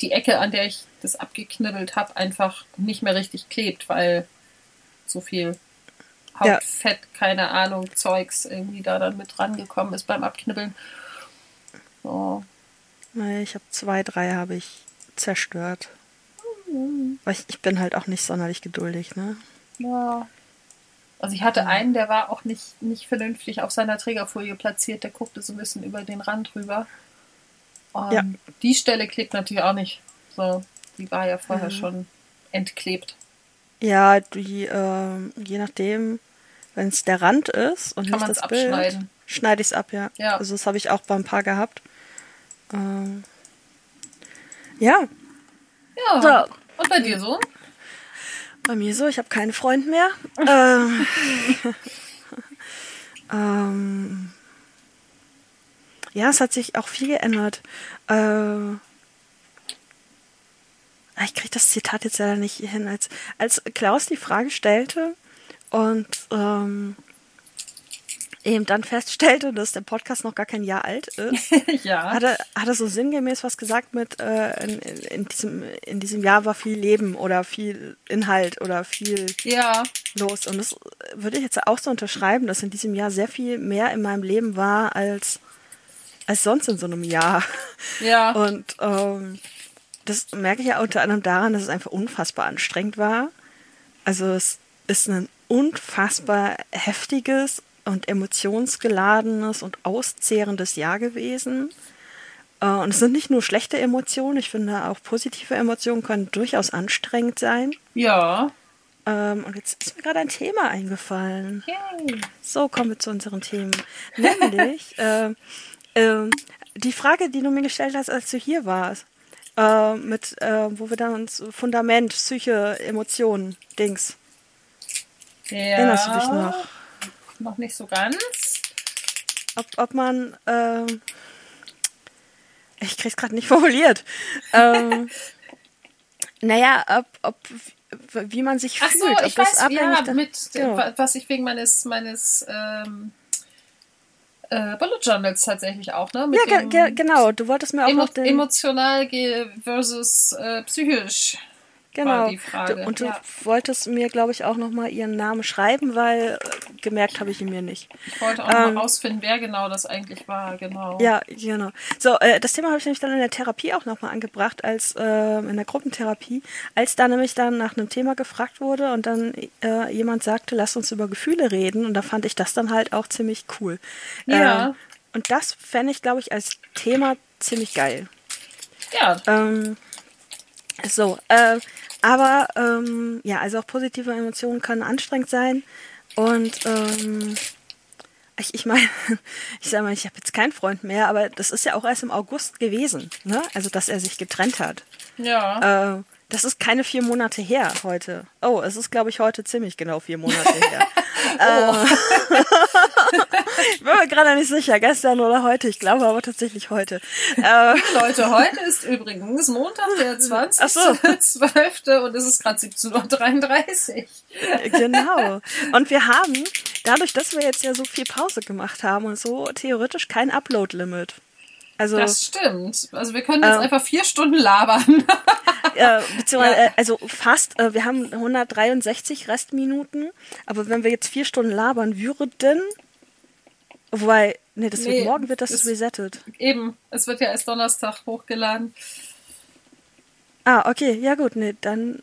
die Ecke, an der ich das abgeknibbelt habe, einfach nicht mehr richtig klebt, weil so viel Hautfett, ja. keine Ahnung, Zeugs irgendwie da dann mit rangekommen ist beim Abknibbeln. So. Ich habe zwei, drei habe ich zerstört. Weil ich, ich bin halt auch nicht sonderlich geduldig, ne? Ja. Also ich hatte einen, der war auch nicht, nicht vernünftig auf seiner Trägerfolie platziert, der guckte so ein bisschen über den Rand rüber. Und ja. die Stelle klebt natürlich auch nicht. So, die war ja vorher mhm. schon entklebt. Ja, die, äh, je nachdem, wenn es der Rand ist und Kann nicht das abschneiden. Bild, schneide ich es ab, ja. ja. Also das habe ich auch beim Paar gehabt. Ähm, ja. Ja. So. Und bei dir so? Bei mir so, ich habe keinen Freund mehr. ähm, ähm, ja, es hat sich auch viel geändert. Äh, ich kriege das Zitat jetzt leider nicht hin. Als, als Klaus die Frage stellte und ähm, eben dann feststellte, dass der Podcast noch gar kein Jahr alt ist, ja. hat, er, hat er so sinngemäß was gesagt mit, äh, in, in, diesem, in diesem Jahr war viel Leben oder viel Inhalt oder viel ja. los. Und das würde ich jetzt auch so unterschreiben, dass in diesem Jahr sehr viel mehr in meinem Leben war als, als sonst in so einem Jahr. Ja. Und ähm, das merke ich ja unter anderem daran, dass es einfach unfassbar anstrengend war. Also es ist ein unfassbar heftiges und emotionsgeladenes und auszehrendes Jahr gewesen. Äh, und es sind nicht nur schlechte Emotionen, ich finde auch positive Emotionen können durchaus anstrengend sein. Ja. Ähm, und jetzt ist mir gerade ein Thema eingefallen. Yay. So, kommen wir zu unseren Themen. Nämlich äh, äh, die Frage, die du mir gestellt hast, als du hier warst. Äh, mit, äh, wo wir dann uns Fundament, Psyche, Emotionen, Dings. Ja. Erinnerst du dich noch? Noch nicht so ganz. Ob, ob man, äh, ich krieg's gerade nicht formuliert. ähm, naja, ob, ob, wie man sich Ach fühlt. so, ob ich das weiß, abhängig ja, mit, wa- was ich wegen meines, meines ähm, äh, Bullet Journals tatsächlich auch, ne? Mit Ja, ge ge genau. Du wolltest mir auch emo noch den, emotional versus äh, psychisch. Genau. und du ja. wolltest mir, glaube ich, auch noch mal ihren Namen schreiben, weil äh, gemerkt habe ich ihn mir nicht. Ich wollte auch Ähm, mal rausfinden, wer genau das eigentlich war, genau. Ja, genau. So, äh, das Thema habe ich nämlich dann in der Therapie auch nochmal angebracht, als äh, in der Gruppentherapie, als da nämlich dann nach einem Thema gefragt wurde und dann äh, jemand sagte, lass uns über Gefühle reden und da fand ich das dann halt auch ziemlich cool. Ja. Ähm, und das fände ich, glaube ich, als Thema ziemlich geil. Ja, Ähm, so, äh, aber ähm, ja, also auch positive Emotionen können anstrengend sein. Und ähm, ich, ich meine, ich sage mal, ich habe jetzt keinen Freund mehr, aber das ist ja auch erst im August gewesen, ne? Also, dass er sich getrennt hat. ja. Äh, das ist keine vier Monate her heute. Oh, es ist, glaube ich, heute ziemlich genau vier Monate her. äh, ich bin mir gerade nicht sicher, gestern oder heute. Ich glaube aber tatsächlich heute. Äh, Leute, heute ist übrigens Montag, der Ach so. 20.12. und es ist gerade 17.33 Uhr. Genau. Und wir haben, dadurch, dass wir jetzt ja so viel Pause gemacht haben und so, theoretisch kein Upload-Limit. Also, Das stimmt. Also wir können jetzt Ähm. einfach vier Stunden labern. äh, beziehungsweise, Ja. äh, also fast, äh, wir haben 163 Restminuten, aber wenn wir jetzt vier Stunden labern würden, wobei, nee, das Nee, wird, morgen wird das das- resettet. Eben, es wird ja erst Donnerstag hochgeladen. Ah, okay, ja gut, nee, dann,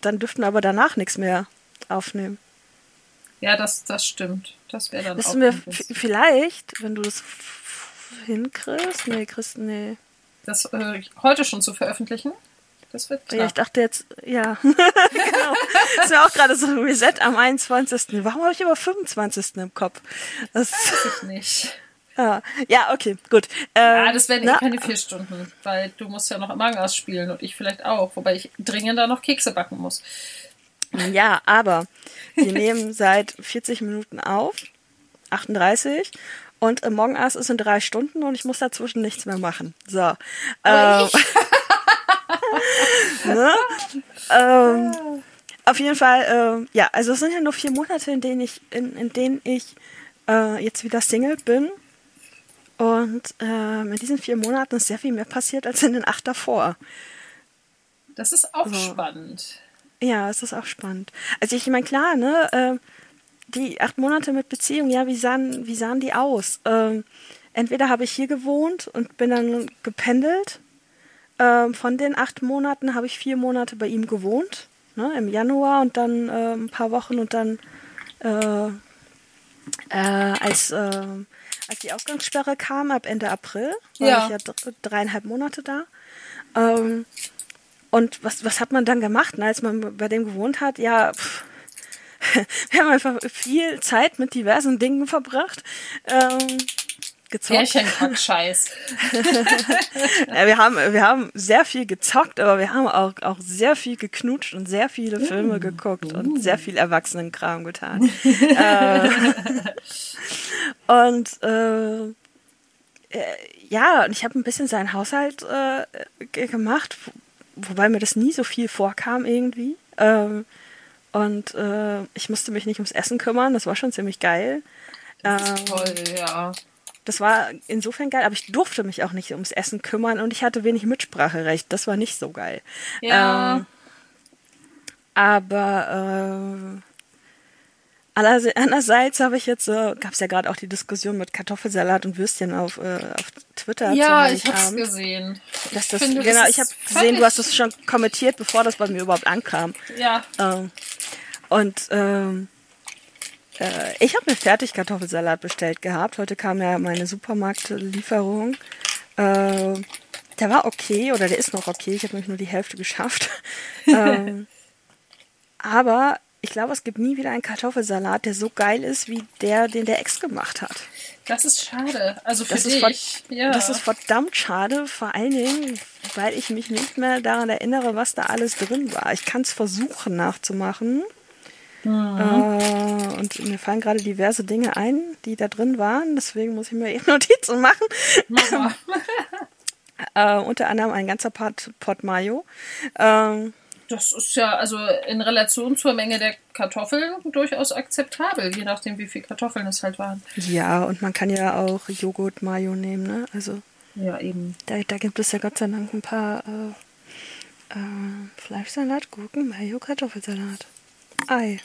dann dürften wir aber danach nichts mehr aufnehmen. Ja, das, das stimmt. Das wäre dann auch Wissen wir f- bisschen- vielleicht, wenn du das f- hinkriegst? Nee, Chris, nee. das äh, heute schon zu veröffentlichen. Das wird Ja, klar. ich dachte jetzt, ja, genau. Das ist mir auch gerade so ein Reset am 21. Warum habe ich immer 25. im Kopf? Das, ich nicht. ja. ja, okay, gut. Ja, Ähm, das werden eh na, keine vier Stunden, weil du musst ja noch Among Us spielen und ich vielleicht auch, wobei ich dringender noch Kekse backen muss. Ja, aber wir nehmen seit 40 Minuten auf, 38. Und Among Us ist in drei Stunden und ich muss dazwischen nichts mehr machen. So. Ähm, ne? ähm, auf jeden Fall, ähm, ja, also es sind ja nur vier Monate, in denen ich, in, in denen ich äh, jetzt wieder Single bin. Und ähm, in diesen vier Monaten ist sehr viel mehr passiert als in den acht davor. Das ist auch So. spannend. Ja, es ist auch spannend. Also ich meine, klar, ne, ähm, die acht Monate mit Beziehung, ja, wie sahen, wie sahen die aus? Ähm, entweder habe ich hier gewohnt und bin dann gependelt. Ähm, von den acht Monaten habe ich vier Monate bei ihm gewohnt, ne, im Januar und dann äh, ein paar Wochen und dann äh, äh, als, äh, als die Ausgangssperre kam, ab Ende April, war Ja. ich ja dr- dreieinhalb Monate da. Ähm, und was, was hat man dann gemacht, ne, als man bei dem gewohnt hat? Ja, pff, wir haben einfach viel Zeit mit diversen Dingen verbracht. Ähm, gezockt. Pärchenkack-Scheiß. Ja, wir, haben, wir haben sehr viel gezockt, aber wir haben auch, auch sehr viel geknutscht und sehr viele Filme geguckt und sehr viel Erwachsenenkram getan. äh, und äh, äh, ja, und ich habe ein bisschen seinen Haushalt äh, ge- gemacht, wo, wobei mir das nie so viel vorkam irgendwie. Ähm, und äh, ich musste mich nicht ums Essen kümmern, das war schon ziemlich geil. Ähm, Toll, ja. das war insofern geil, aber ich durfte mich auch nicht ums Essen kümmern und ich hatte wenig Mitspracherecht. Das war nicht so geil. Ja. Ähm, aber äh, andererseits habe ich jetzt, äh, gab es ja gerade auch die Diskussion mit Kartoffelsalat und Würstchen auf, äh, auf Twitter. Ja, ich hab's Heiligabend. gesehen. Dass das, finde, das genau, ist ich habe gesehen, du hast es schon kommentiert, bevor das bei mir überhaupt ankam. Ja, Ähm, und ähm, äh, ich habe mir Fertigkartoffelsalat bestellt gehabt. Heute kam ja meine Supermarktlieferung. Äh, der war okay oder der ist noch okay. Ich habe nämlich nur die Hälfte geschafft. ähm, aber ich glaube, es gibt nie wieder einen Kartoffelsalat, der so geil ist wie der, den der Ex gemacht hat. Das ist schade. Also für Das dich. ist, ja. das ist verdammt schade, vor allen Dingen, weil ich mich nicht mehr daran erinnere, was da alles drin war. Ich kann es versuchen nachzumachen. Mhm. Äh, und mir fallen gerade diverse Dinge ein, die da drin waren. Deswegen muss ich mir eben Notizen machen. Äh, unter anderem ein ganzer Pot, Pot Mayo. Ähm, Das ist ja also in Relation zur Menge der Kartoffeln durchaus akzeptabel, je nachdem, wie viel Kartoffeln es halt waren. ja, und man kann ja auch Joghurt Mayo nehmen. Ne? Also Ja, eben. da, da gibt es ja Gott sei Dank ein paar äh, äh, Fleischsalat, Gurken, Mayo, Kartoffelsalat. Ei.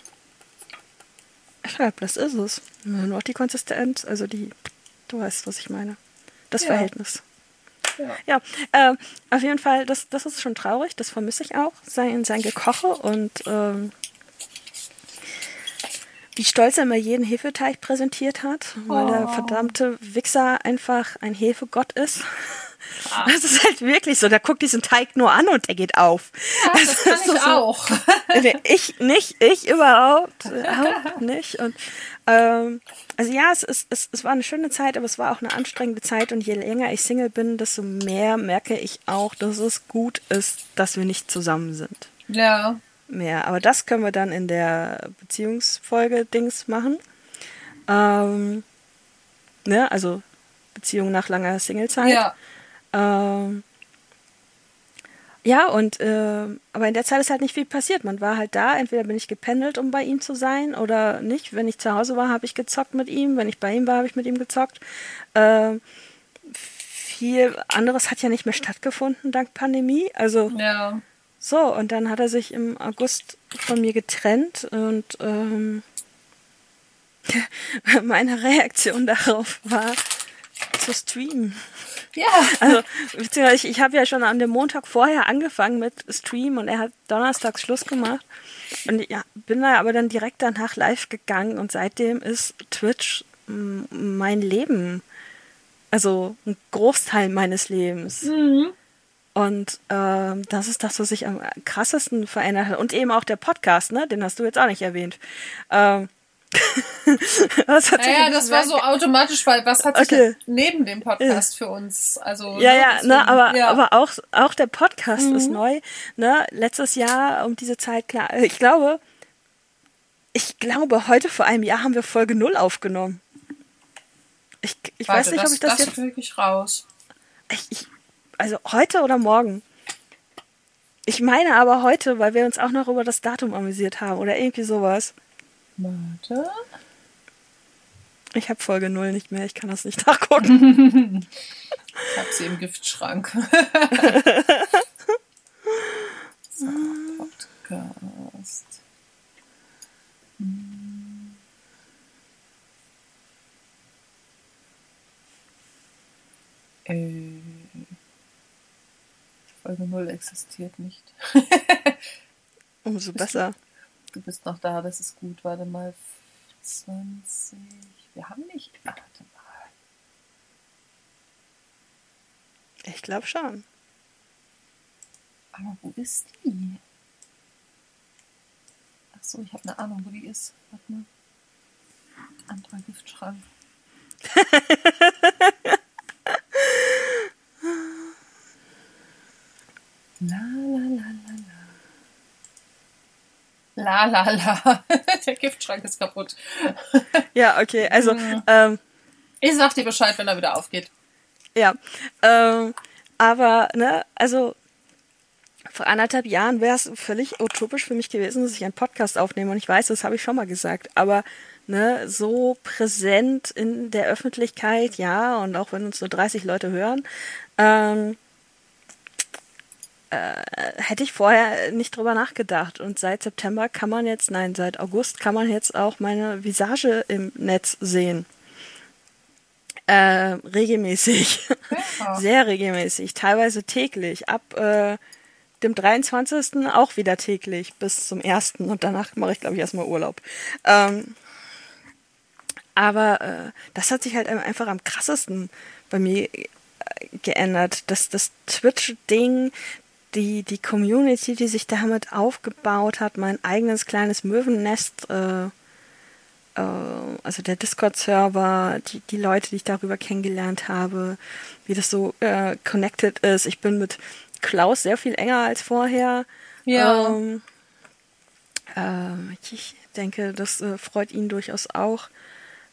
Schreib, das ist es. Nur noch die Konsistenz, also die, du weißt, was ich meine. Das Ja. Verhältnis. Ja. Ja, äh, auf jeden Fall, das, das ist schon traurig, das vermisse ich auch, sein, sein Gekoche und ähm, wie stolz er immer jeden Hefeteig präsentiert hat, weil der Oh. verdammte Wichser einfach ein Hefegott ist. Das ist halt wirklich so, der guckt diesen Teig nur an und der geht auf. Ja, das kann ist ich so- auch. Nee, ich nicht, ich überhaupt, überhaupt nicht. Und ähm, also ja, es, ist, es, es war eine schöne Zeit, aber es war auch eine anstrengende Zeit. Und je länger ich Single bin, desto mehr merke ich auch, dass es gut ist, dass wir nicht zusammen sind. Ja. Mehr. Aber das können wir dann in der Beziehungsfolge Dings machen. Ähm, ne, also Beziehung nach langer Singlezeit. Ja. Ähm, ja, und äh, aber in der Zeit ist halt nicht viel passiert. Man war halt da, entweder bin ich gependelt, um bei ihm zu sein, oder nicht. Wenn ich zu Hause war, habe ich gezockt mit ihm. Wenn ich bei ihm war, habe ich mit ihm gezockt. Ähm, viel anderes hat ja nicht mehr stattgefunden dank Pandemie. Also Ja. so, und dann hat er sich im August von mir getrennt und ähm, meine Reaktion darauf war zu streamen. Ja. Also, beziehungsweise ich, ich habe ja schon an dem Montag vorher angefangen mit Stream und er hat donnerstags Schluss gemacht. Und ja, bin da aber dann direkt danach live gegangen und seitdem ist Twitch mein Leben. Also ein Großteil meines Lebens. Mhm. Und ähm, das ist das, was sich am krassesten verändert hat. Und eben auch der Podcast, ne? Den hast du jetzt auch nicht erwähnt. Ähm, was hat sich Naja, das war so automatisch, weil was hat sich Okay. denn neben dem Podcast für uns? Also Ja, ne, ja, deswegen- ne, aber, ja. aber auch, auch der Podcast ist Mhm. neu. Ne? Letztes Jahr um diese Zeit, klar, äh, ich glaube, ich glaube, heute vor einem Jahr haben wir Folge 0 aufgenommen. Ich, ich Warte, weiß nicht, ob ich das, das jetzt. kriege ich raus. Ich, ich, also heute oder morgen. Ich meine aber heute, weil wir uns auch noch über das Datum amüsiert haben oder irgendwie sowas. Warte. Ich habe Folge 0 nicht mehr, ich kann das nicht nachgucken. Ich habe sie im Giftschrank. so, Podcast. Hm. Äh, Folge 0 existiert nicht. Umso besser. Du bist noch da, das ist gut. Warte mal. 20. Wir haben nicht. Warte mal. Ich glaube schon. Aber wo ist die? Ach so, ich habe eine Ahnung, wo die ist. Warte mal. Anderer Giftschrank. la la la la la. La. Der Giftschrank ist kaputt. Ja, okay, also, Mhm. ähm, Ich sag dir Bescheid, wenn er wieder aufgeht. Ja, ähm, aber, ne, also vor anderthalb Jahren wäre es völlig utopisch für mich gewesen, dass ich einen Podcast aufnehme. Und ich weiß, das habe ich schon mal gesagt. Aber ne, so präsent in der Öffentlichkeit, ja, und auch wenn uns nur 30 Leute hören, ähm, äh, hätte ich vorher nicht drüber nachgedacht. Und seit September kann man jetzt, nein, seit August kann man jetzt auch meine Visage im Netz sehen. Äh, regelmäßig. Ja. Sehr regelmäßig, teilweise täglich. Ab äh, dem 23. auch wieder täglich bis zum 1. und danach mache ich, glaube ich, erstmal Urlaub. Ähm, aber äh, das hat sich halt einfach am krassesten bei mir geändert. Das, das Twitch-Ding, die, die Community, die sich damit aufgebaut hat, mein eigenes kleines Möwennest, äh, äh, also der Discord-Server, die, die Leute, die ich darüber kennengelernt habe, wie das so äh, connected ist. Ich bin mit Klaus sehr viel enger als vorher. Ja. Ähm, äh, ich denke, das äh, freut ihn durchaus auch.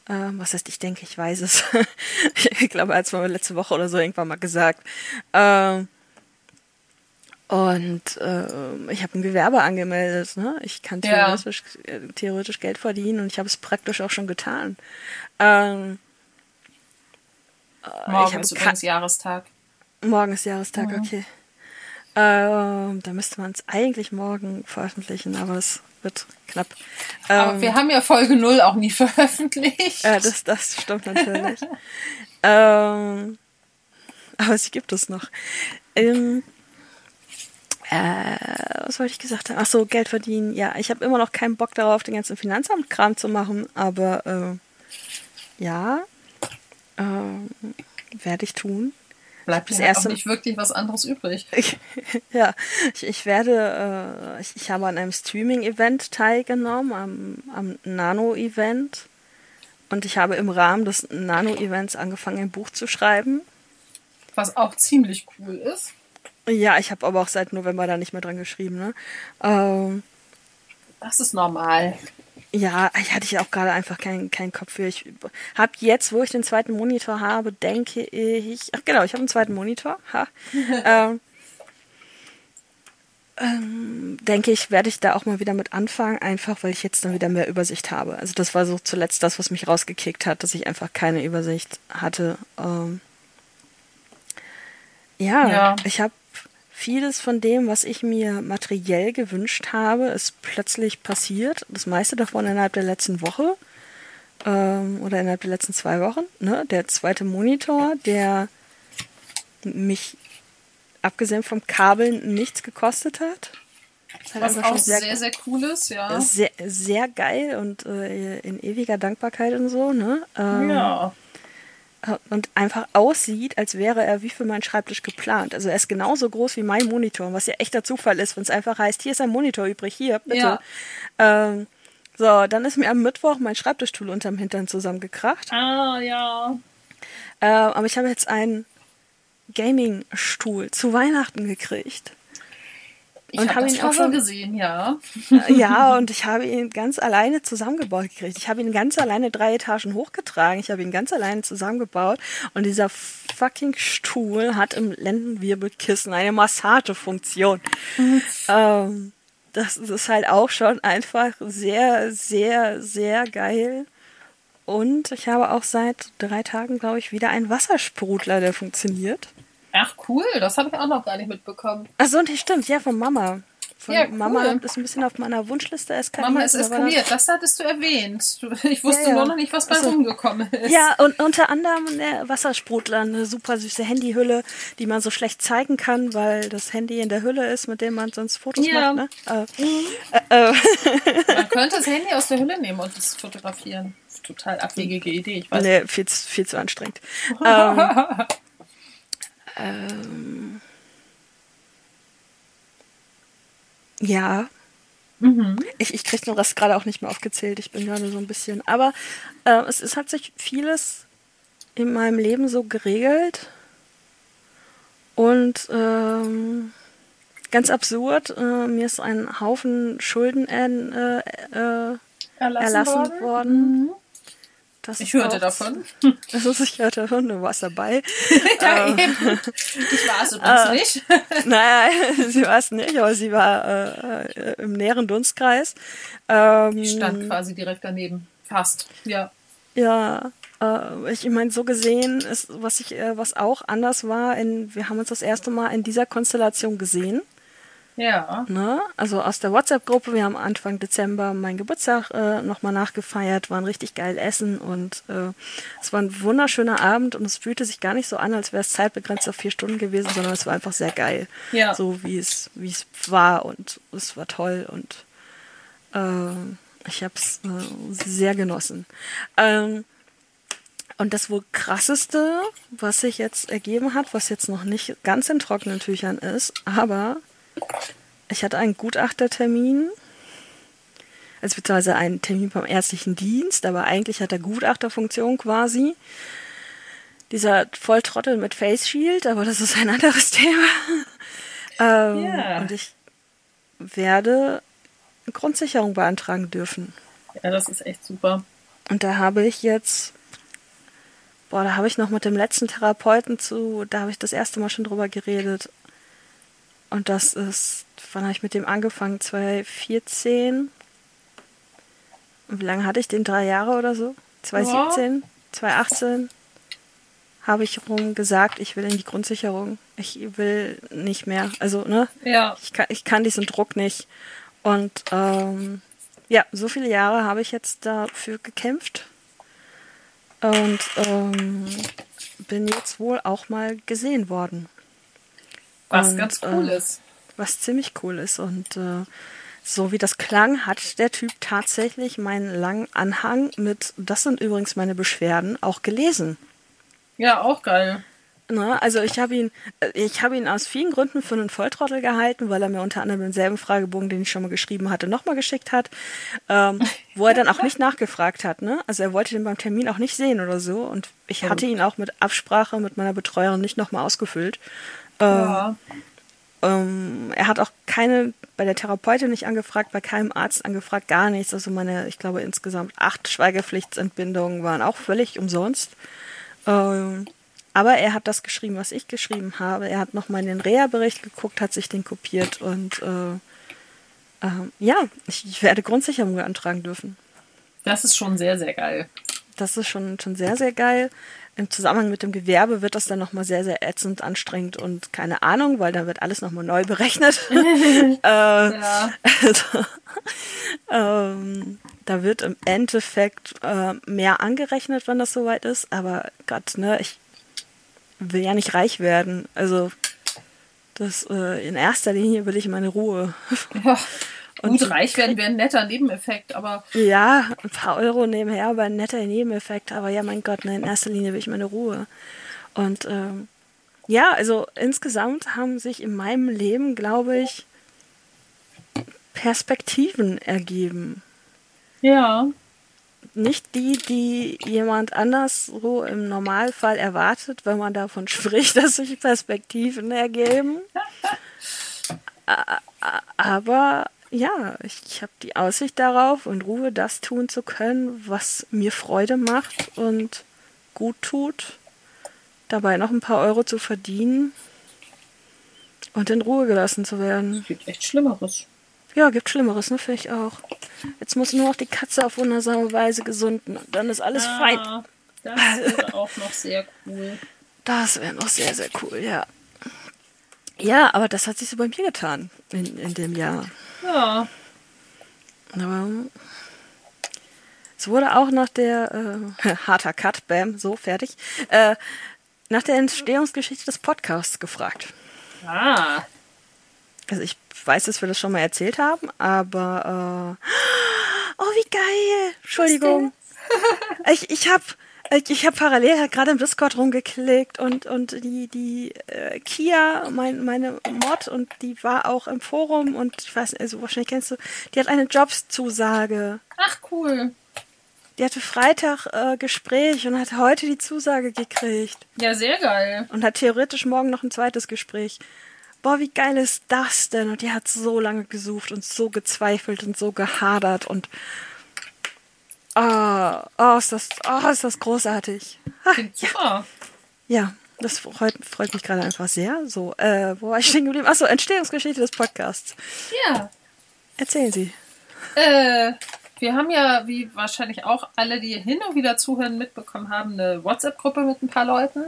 Ähm, was heißt, ich denke, ich weiß es. ich glaube, als wir letzte Woche oder so irgendwann mal gesagt. Ähm, und äh, ich habe ein Gewerbe angemeldet. Ne? Ich kann theoretisch, ja. äh, theoretisch Geld verdienen und ich habe es praktisch auch schon getan. Ähm, äh, morgen ist übrigens Jahrestag. Morgen ist Jahrestag, mhm. okay. Ähm, da müsste man es eigentlich morgen veröffentlichen, aber es wird knapp. Aber ähm, wir haben ja Folge 0 auch nie veröffentlicht. Ja, das, das stimmt natürlich. ähm, aber sie gibt es noch. Ähm, äh, was wollte ich gesagt haben? Ach so, Geld verdienen. Ja, ich habe immer noch keinen Bock darauf, den ganzen Finanzamt-Kram zu machen, aber äh, ja, äh, werde ich tun. Bleibt das erste auch nicht wirklich was anderes übrig. ja, ich, ich werde, äh, ich, ich habe an einem Streaming-Event teilgenommen, am, am Nano-Event. Und ich habe im Rahmen des Nano-Events angefangen, ein Buch zu schreiben. Was auch ziemlich cool ist. Ja, ich habe aber auch seit November da nicht mehr dran geschrieben. Ne? Ähm, das ist normal. Ja, ich hatte ich auch gerade einfach keinen keinen Kopf für. Ich habe jetzt, wo ich den zweiten Monitor habe, denke ich. Ach genau, ich habe einen zweiten Monitor. Ha. ähm, ähm, denke ich, werde ich da auch mal wieder mit anfangen, einfach weil ich jetzt dann wieder mehr Übersicht habe. Also das war so zuletzt das, was mich rausgekickt hat, dass ich einfach keine Übersicht hatte. Ähm, ja, ja, ich habe vieles von dem, was ich mir materiell gewünscht habe, ist plötzlich passiert. Das meiste davon innerhalb der letzten Woche ähm, oder innerhalb der letzten zwei Wochen. Ne? Der zweite Monitor, der mich abgesehen vom Kabeln nichts gekostet hat. Was auch sehr, sehr, sehr cool ist, ja. Sehr, sehr geil und äh, in ewiger Dankbarkeit und so, ne? Ähm, ja und einfach aussieht, als wäre er wie für meinen Schreibtisch geplant. Also er ist genauso groß wie mein Monitor, was ja echter Zufall ist, wenn es einfach heißt, hier ist ein Monitor übrig, hier, bitte. Ja. Ähm, so, dann ist mir am Mittwoch mein Schreibtischstuhl unterm Hintern zusammengekracht. Ah, ja. Äh, aber ich habe jetzt einen Gaming-Stuhl zu Weihnachten gekriegt. Ich habe hab ihn auch schon gesehen, ja. Äh, ja, und ich habe ihn ganz alleine zusammengebaut gekriegt. Ich habe ihn ganz alleine drei Etagen hochgetragen. Ich habe ihn ganz alleine zusammengebaut. Und dieser fucking Stuhl hat im Lendenwirbelkissen eine Massagefunktion. ähm, das ist halt auch schon einfach sehr, sehr, sehr geil. Und ich habe auch seit drei Tagen, glaube ich, wieder einen Wassersprudler, der funktioniert. Ach cool, das habe ich auch noch gar nicht mitbekommen. Ach so, und stimmt, ja, von Mama. Von ja, cool. Mama ist ein bisschen auf meiner Wunschliste eskaliert. Mama ist eskaliert, das hattest du erwähnt. Ich wusste ja, ja. nur noch nicht, was bei also, rumgekommen ist. Ja, und unter anderem der Wassersprudler, eine super süße Handyhülle, die man so schlecht zeigen kann, weil das Handy in der Hülle ist, mit dem man sonst Fotos ja. macht. Ne? Äh, mhm. äh, äh. Man könnte das Handy aus der Hülle nehmen und es fotografieren. Total abwegige Idee, ich weiß. Nee, viel, viel zu anstrengend. ähm, ähm, ja. Mhm. Ich, ich kriege den Rest gerade auch nicht mehr aufgezählt. Ich bin gerade so ein bisschen. Aber äh, es, es hat sich vieles in meinem Leben so geregelt. Und ähm, ganz absurd, äh, mir ist ein Haufen Schulden äh, äh, erlassen, erlassen, worden. worden. Mhm. Das ich hörte davon. Das ist, ich hörte davon, du warst dabei. ja, ähm, eben. Ich war es übrigens äh, nicht. naja, sie war es nicht, aber sie war äh, im näheren Dunstkreis. Ähm, ich stand quasi direkt daneben. Fast, ja. Ja, äh, ich meine, so gesehen ist, was ich, äh, was auch anders war, in, wir haben uns das erste Mal in dieser Konstellation gesehen. Ja. Ne? Also aus der WhatsApp-Gruppe, wir haben Anfang Dezember meinen Geburtstag äh, nochmal nachgefeiert, waren richtig geil essen und äh, es war ein wunderschöner Abend und es fühlte sich gar nicht so an, als wäre es zeitbegrenzt auf vier Stunden gewesen, sondern es war einfach sehr geil. Ja. So wie es, wie es war und es war toll und äh, ich habe es äh, sehr genossen. Ähm, Und das wohl krasseste, was sich jetzt ergeben hat, was jetzt noch nicht ganz in trockenen Tüchern ist, aber ich hatte einen Gutachtertermin, also beziehungsweise einen Termin beim ärztlichen Dienst, aber eigentlich hat er Gutachterfunktion quasi. Dieser Volltrottel mit Face Shield, aber das ist ein anderes Thema. ähm, Ja. Und ich werde Grundsicherung beantragen dürfen. Ja, das ist echt super. Und da habe ich jetzt, boah, da habe ich noch mit dem letzten Therapeuten zu, da habe ich das erste Mal schon drüber geredet. Und das ist, wann habe ich mit dem angefangen? 2014. Und wie lange hatte ich den? Drei Jahre oder so? 2017, 2018 habe ich rum gesagt, ich will in die Grundsicherung. Ich will nicht mehr. Also, ne? Ja. Ich kann, ich kann diesen Druck nicht. Und ähm, ja, so viele Jahre habe ich jetzt dafür gekämpft. Und ähm, bin jetzt wohl auch mal gesehen worden. Was Und, ganz cool äh, ist. Was ziemlich cool ist. Und äh, so wie das klang, hat der Typ tatsächlich meinen langen Anhang mit, das sind übrigens meine Beschwerden, auch gelesen. Ja, auch geil. Ne, also ich habe ihn, äh, ich habe ihn aus vielen Gründen für einen Volltrottel gehalten, weil er mir unter anderem denselben Fragebogen, den ich schon mal geschrieben hatte, nochmal geschickt hat, ähm, wo er dann auch nicht nachgefragt hat. Ne? Also er wollte den beim Termin auch nicht sehen oder so. Und ich hatte ihn auch mit Absprache mit meiner Betreuerin nicht nochmal ausgefüllt. Ähm, Ja. ähm, er hat auch keine, bei der Therapeutin nicht angefragt, bei keinem Arzt angefragt, gar nichts. Also meine, ich glaube insgesamt acht Schweigepflichtsentbindungen waren auch völlig umsonst. Ähm, aber er hat das geschrieben, was ich geschrieben habe. Er hat nochmal in den Reha-Bericht geguckt, hat sich den kopiert und äh, ähm, ja, ich, ich werde Grundsicherung beantragen dürfen. Das ist schon sehr, sehr geil. Das ist schon, schon sehr, sehr geil. Im Zusammenhang mit dem Gewerbe wird das dann nochmal sehr, sehr ätzend, anstrengend und keine Ahnung, weil dann wird alles nochmal neu berechnet. äh, also, ähm, da wird im Endeffekt äh, mehr angerechnet, wenn das soweit ist. Aber Gott, ne, ich will ja nicht reich werden. Also das äh, in erster Linie will ich meine Ruhe. ja. Und Gut, reich werden wäre ein netter Nebeneffekt, aber Ja, ein paar Euro nebenher, aber ein netter Nebeneffekt. Aber ja, mein Gott, ne, in erster Linie will ich meine Ruhe. Und ähm, ja, also insgesamt haben sich in meinem Leben, glaube ich, Perspektiven ergeben. ja. Nicht die, die jemand anders so im Normalfall erwartet, wenn man davon spricht, dass sich Perspektiven ergeben. Aber ja, ich, ich habe die Aussicht darauf, in Ruhe das tun zu können, was mir Freude macht und gut tut, dabei noch ein paar Euro zu verdienen und in Ruhe gelassen zu werden. Es gibt echt Schlimmeres. Ja, gibt Schlimmeres, ne, finde ich auch. Jetzt muss nur noch die Katze auf wundersame Weise gesunden und dann ist alles fein. Ah, das wäre auch noch sehr cool. Das wäre noch sehr, sehr cool, ja. Ja, aber das hat sich so bei mir getan in, in dem Jahr. Ja. Aber es wurde auch nach der äh, harter Cut, bam, so fertig, äh, nach der Entstehungsgeschichte des Podcasts gefragt. Ah. Also ich weiß, dass wir das schon mal erzählt haben, aber äh, oh wie geil! Entschuldigung. ich ich habe ich, habe parallel gerade im Discord rumgeklickt und und die die äh, Kia, mein, meine Mod und die war auch im Forum und ich weiß also wahrscheinlich kennst du, die hat eine Jobszusage. Ach, cool. Die hatte Freitag äh, Gespräch und hat heute die Zusage gekriegt Ja, sehr geil. und hat theoretisch morgen noch ein zweites Gespräch. Boah, wie geil ist das denn? Und die hat so lange gesucht und so gezweifelt und so gehadert und ah, oh, ist das, oh, ist das großartig. Ah, super. ja, das freut, freut mich gerade einfach sehr. So, äh, wo war ich stehen geblieben? Achso, Entstehungsgeschichte des Podcasts. Ja. Erzählen Sie. Äh, wir haben ja, wie wahrscheinlich auch alle, die hin und wieder zuhören, mitbekommen haben, eine WhatsApp-Gruppe mit ein paar Leuten.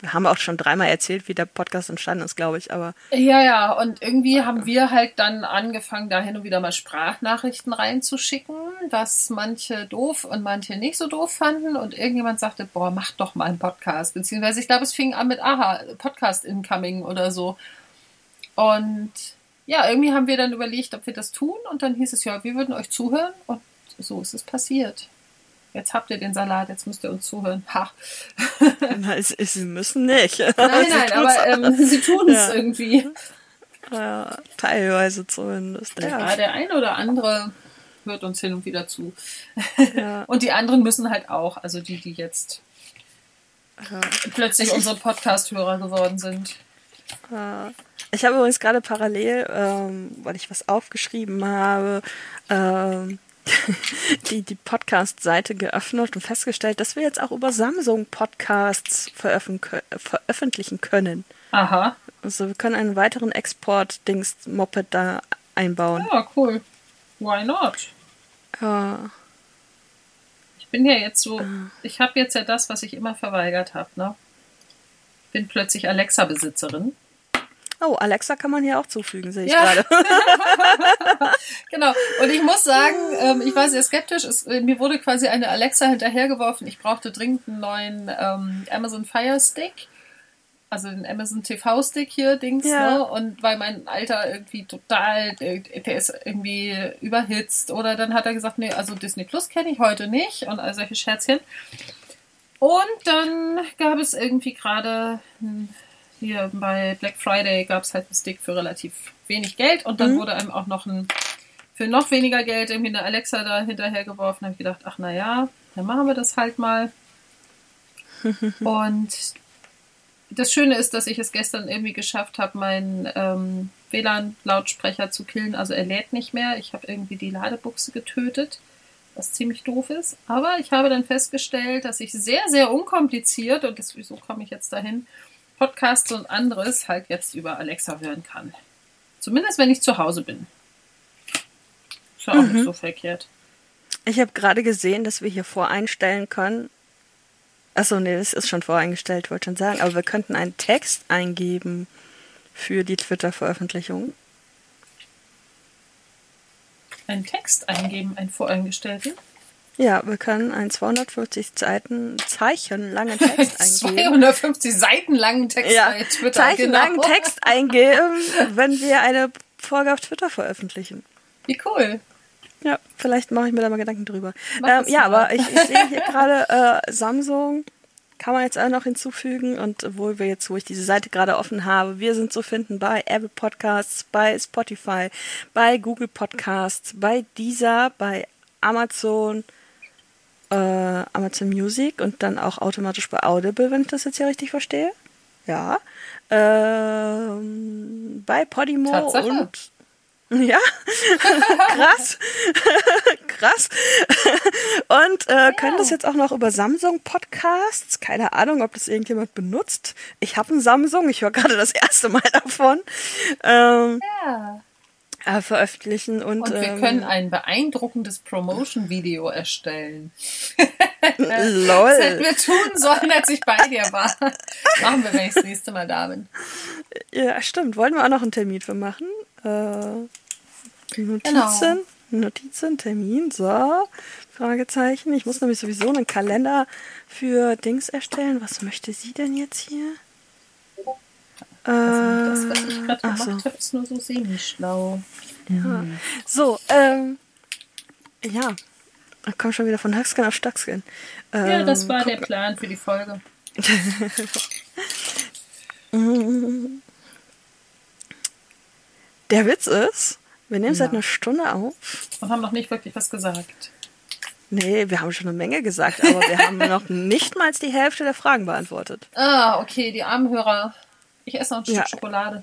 Wir haben auch schon dreimal erzählt, wie der Podcast entstanden ist, glaube ich, aber Ja, ja, und irgendwie haben wir halt dann angefangen, da hin und wieder mal Sprachnachrichten reinzuschicken, was manche doof und manche nicht so doof fanden. Und irgendjemand sagte, boah, mach doch mal einen Podcast. Beziehungsweise, ich glaube, es fing an mit Aha, Podcast Incoming oder so. Und ja, irgendwie haben wir dann überlegt, ob wir das tun. Und dann hieß es ja, wir würden euch zuhören. Und so ist es passiert. Jetzt habt ihr den Salat, jetzt müsst ihr uns zuhören. Ha. Es, sie müssen nicht. Nein, nein, aber ähm, sie tun es ja. irgendwie. Ja, teilweise zumindest. Ja. ja, der eine oder andere hört uns hin und wieder zu. Ja. Und die anderen müssen halt auch, also die, die jetzt ja. plötzlich unsere Podcast-Hörer geworden sind. Ich habe übrigens gerade parallel, ähm, weil ich was aufgeschrieben habe, ähm, die, die Podcast-Seite geöffnet und festgestellt, dass wir jetzt auch über Samsung Podcasts veröffentlichen können. Aha. Also wir können einen weiteren Export-Dings-Moped da einbauen. Ja, cool. Why not? Ja. Ich bin ja jetzt so, ich habe jetzt ja das, was ich immer verweigert habe, ne? Bin plötzlich Alexa-Besitzerin. Oh, Alexa kann man hier auch zufügen, sehe ich ja. gerade. genau. Und ich muss sagen, ähm, ich war sehr skeptisch. Es, äh, mir wurde quasi eine Alexa hinterhergeworfen. Ich brauchte dringend einen neuen ähm, Amazon Fire Stick. Also den Amazon TV Stick hier, Dings, ja. ne? Und weil mein Alter irgendwie total, äh, der ist irgendwie überhitzt. Oder dann hat er gesagt, nee, also Disney Plus kenne ich heute nicht. Und all solche Scherzchen. Und dann gab es irgendwie gerade hm, hier bei Black Friday gab es halt einen Stick für relativ wenig Geld und dann mhm. wurde einem auch noch ein für noch weniger Geld irgendwie eine Alexa da hinterher geworfen. Da habe ich gedacht, ach naja, dann machen wir das halt mal. und das Schöne ist, dass ich es gestern irgendwie geschafft habe, meinen ähm, WLAN-Lautsprecher zu killen. Also er lädt nicht mehr. Ich habe irgendwie die Ladebuchse getötet, was ziemlich doof ist. Aber ich habe dann festgestellt, dass ich sehr, sehr unkompliziert, und das, wieso komme ich jetzt dahin, Podcasts und anderes halt jetzt über Alexa hören kann. Zumindest wenn ich zu Hause bin. Ist ja auch mhm. nicht so verkehrt. Ich habe gerade gesehen, dass wir hier voreinstellen können. Achso, nee, das ist schon voreingestellt, wollte schon sagen. Aber wir könnten einen Text eingeben für die Twitter-Veröffentlichung. Einen Text eingeben, einen voreingestellten? Ja, wir können einen 250 Seiten Zeichen langen Text eingeben. 250 Seiten langen Text ja, bei Twitter. Zeichen genau. langen Text eingeben, wenn wir eine Folge auf Twitter veröffentlichen. Wie cool. Ja, vielleicht mache ich mir da mal Gedanken drüber. Ähm, ja, mal. aber ich, ich sehe hier gerade äh, Samsung kann man jetzt auch noch hinzufügen und obwohl wir jetzt, wo ich diese Seite gerade offen habe, wir sind zu finden bei Apple Podcasts, bei Spotify, bei Google Podcasts, bei Deezer, bei Amazon, äh, Amazon Music und dann auch automatisch bei Audible, wenn ich das jetzt hier richtig verstehe. Ja. Ähm, bei Podimo Tatsache. und ja, krass, krass. Und äh, ja. können das jetzt auch noch über Samsung Podcasts. Keine Ahnung, ob das irgendjemand benutzt. Ich habe einen Samsung, ich höre gerade das erste Mal davon. Ähm, ja äh, veröffentlichen. Und, und wir ähm, können ein beeindruckendes Promotion-Video erstellen. Lol. Das hätten wir tun sollen, als ich bei dir war. Machen wir, wenn ich das nächste Mal da bin. Ja, stimmt. Wollen wir auch noch einen Termin für machen? Äh, Notizen. Genau. Notizen, Termin, so. Fragezeichen. Ich muss nämlich sowieso einen Kalender für Dings erstellen. Was möchte sie denn jetzt hier? Also das, was ich gerade gemacht so. habe, ist nur so semi-schlau. Ja. So, ähm, ja. Ich komme schon wieder von Hackskin auf Stackskin. Ähm, ja, das war der Plan für die Folge. der Witz ist, wir nehmen ja. seit einer Stunde auf. Und haben noch nicht wirklich was gesagt. Nee, wir haben schon eine Menge gesagt, aber wir haben noch nicht mal die Hälfte der Fragen beantwortet. Ah, okay, die armen Hörer. Ich esse noch ein Stück ja. Schokolade.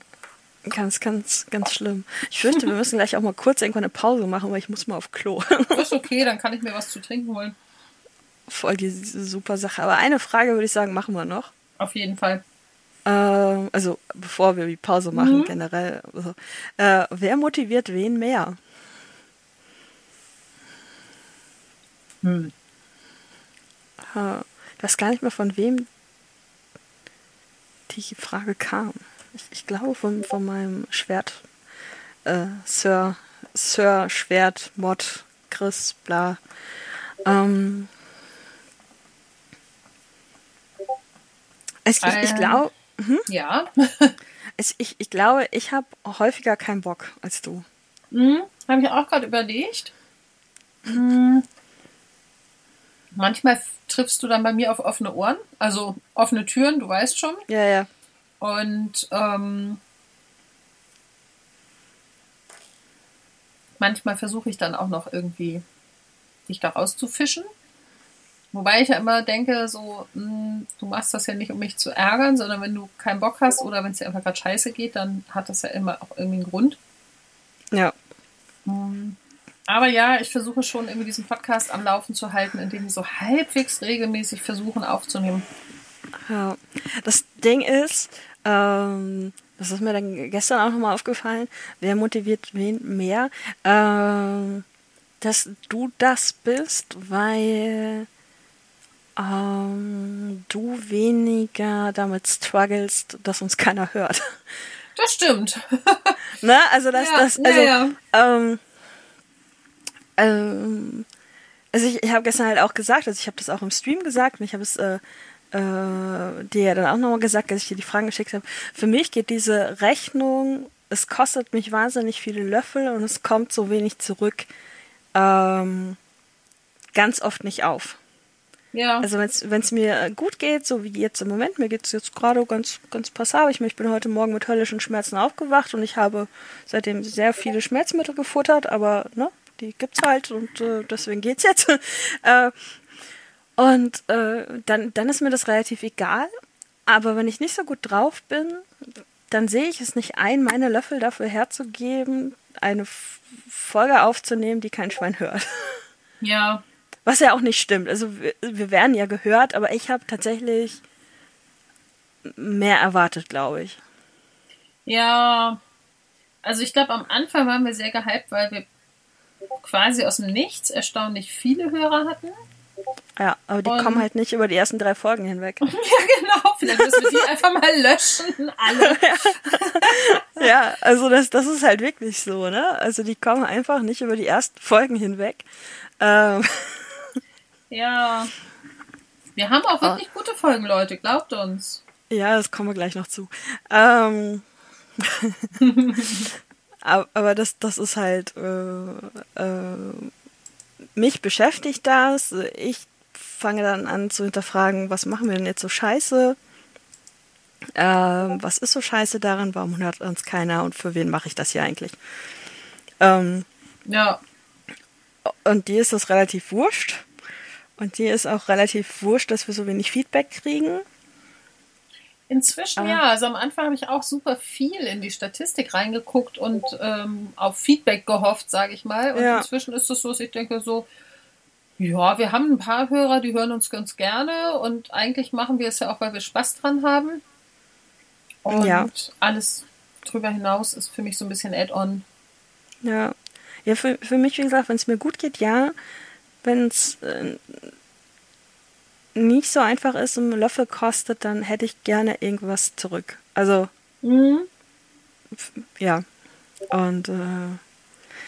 Ganz, ganz, ganz schlimm. Ich fürchte, wir müssen gleich auch mal kurz irgendwann eine Pause machen, weil ich muss mal auf Klo. ist okay, dann kann ich mir was zu trinken holen. Voll die super Sache. Aber eine Frage würde ich sagen, machen wir noch. Auf jeden Fall. Ähm, also, bevor wir die Pause machen, mhm. generell. Also, äh, wer motiviert wen mehr? Hm. Äh, ich weiß gar nicht mehr, von wem die Frage kam. Ich, ich glaube von, von meinem Schwert, äh, Sir, Sir Schwert, Mod, Chris, bla. Ähm, ich, ich, ich glaube. Hm? Ja. ich, ich, ich glaube, ich habe häufiger keinen Bock als du. Mhm, habe ich auch gerade überlegt. Mhm. Manchmal triffst du dann bei mir auf offene Ohren, also offene Türen, du weißt schon. Ja, ja. Und ähm, manchmal versuche ich dann auch noch irgendwie dich da rauszufischen. Wobei ich ja immer denke, so, mh, du machst das ja nicht, um mich zu ärgern, sondern wenn du keinen Bock hast oder wenn es dir einfach gerade scheiße geht, dann hat das ja immer auch irgendwie einen Grund. Ja. Mhm. Aber ja, ich versuche schon irgendwie diesen Podcast am Laufen zu halten, indem wir so halbwegs regelmäßig versuchen aufzunehmen. Ja. Das Ding ist, ähm, das ist mir dann gestern auch nochmal aufgefallen, wer motiviert wen mehr, ähm, dass du das bist, weil ähm, du weniger damit strugglest, dass uns keiner hört. Das stimmt. ne? Also das, Ja, das, ja, also, ja. Ähm, ähm, also ich, ich habe gestern halt auch gesagt, also ich habe das auch im Stream gesagt und ich habe es äh, äh, dir ja dann auch nochmal gesagt, als ich dir die Fragen geschickt habe. Für mich geht diese Rechnung, es kostet mich wahnsinnig viele Löffel und es kommt so wenig zurück, ähm, ganz oft nicht auf. Ja. Also wenn es mir gut geht, so wie jetzt im Moment, mir geht es jetzt gerade ganz, ganz passabel. Ich, ich bin heute Morgen mit höllischen Schmerzen aufgewacht und ich habe seitdem sehr viele Schmerzmittel gefuttert, aber ne, die gibt's halt und äh, deswegen geht's jetzt. äh, und äh, dann, dann ist mir das relativ egal. Aber wenn ich nicht so gut drauf bin, dann sehe ich es nicht ein, meine Löffel dafür herzugeben, eine F Folge aufzunehmen, die kein Schwein hört. ja. Was ja auch nicht stimmt. Also wir, wir werden ja gehört, aber ich habe tatsächlich mehr erwartet, glaube ich. Ja. Also ich glaube, am Anfang waren wir sehr gehypt, weil wir quasi aus dem Nichts erstaunlich viele Hörer hatten. Ja, aber die Und- kommen halt nicht über die ersten drei Folgen hinweg. Ja, genau. Vielleicht müssen wir die einfach mal löschen. Alle. ja, also das, das ist halt wirklich so, ne? Also die kommen einfach nicht über die ersten Folgen hinweg. Ähm, Ja. Wir haben auch wirklich gute Folgen, Leute. Glaubt uns. ja, das kommen wir gleich noch zu. Ähm, aber, das, das ist halt, äh, äh, mich beschäftigt das. Ich fange dann an zu hinterfragen, was machen wir denn jetzt so scheiße? Ähm, was ist so scheiße daran? Warum hört uns keiner und für wen mache ich das hier eigentlich? Ähm, Ja. und dir ist das relativ wurscht. Und dir ist auch relativ wurscht, dass wir so wenig Feedback kriegen. Inzwischen Ah. ja. Also am Anfang habe ich auch super viel in die Statistik reingeguckt und ähm, auf Feedback gehofft, sage ich mal. Und Ja. inzwischen ist es so, dass ich denke so, ja, wir haben ein paar Hörer, die hören uns ganz gerne und eigentlich machen wir es ja auch, weil wir Spaß dran haben. Und Ja. alles drüber hinaus ist für mich so ein bisschen Add-on. Ja, ja für, für mich, wie gesagt, wenn es mir gut geht, ja. Wenn es äh, nicht so einfach ist und einen Löffel kostet, dann hätte ich gerne irgendwas zurück. Also, Mhm. ja. Und äh,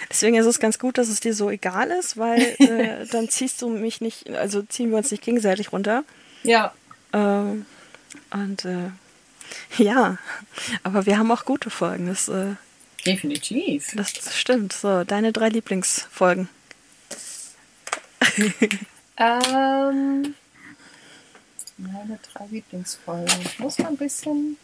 deswegen ist es ganz gut, dass es dir so egal ist, weil äh, dann ziehst du mich nicht, also ziehen wir uns nicht gegenseitig runter. Ja. Ähm, und äh, ja, aber wir haben auch gute Folgen. Das, äh, Definitiv. das stimmt. So, deine drei Lieblingsfolgen. Ähm, meine drei Lieblingsfolgen. Ich muss mal ein bisschen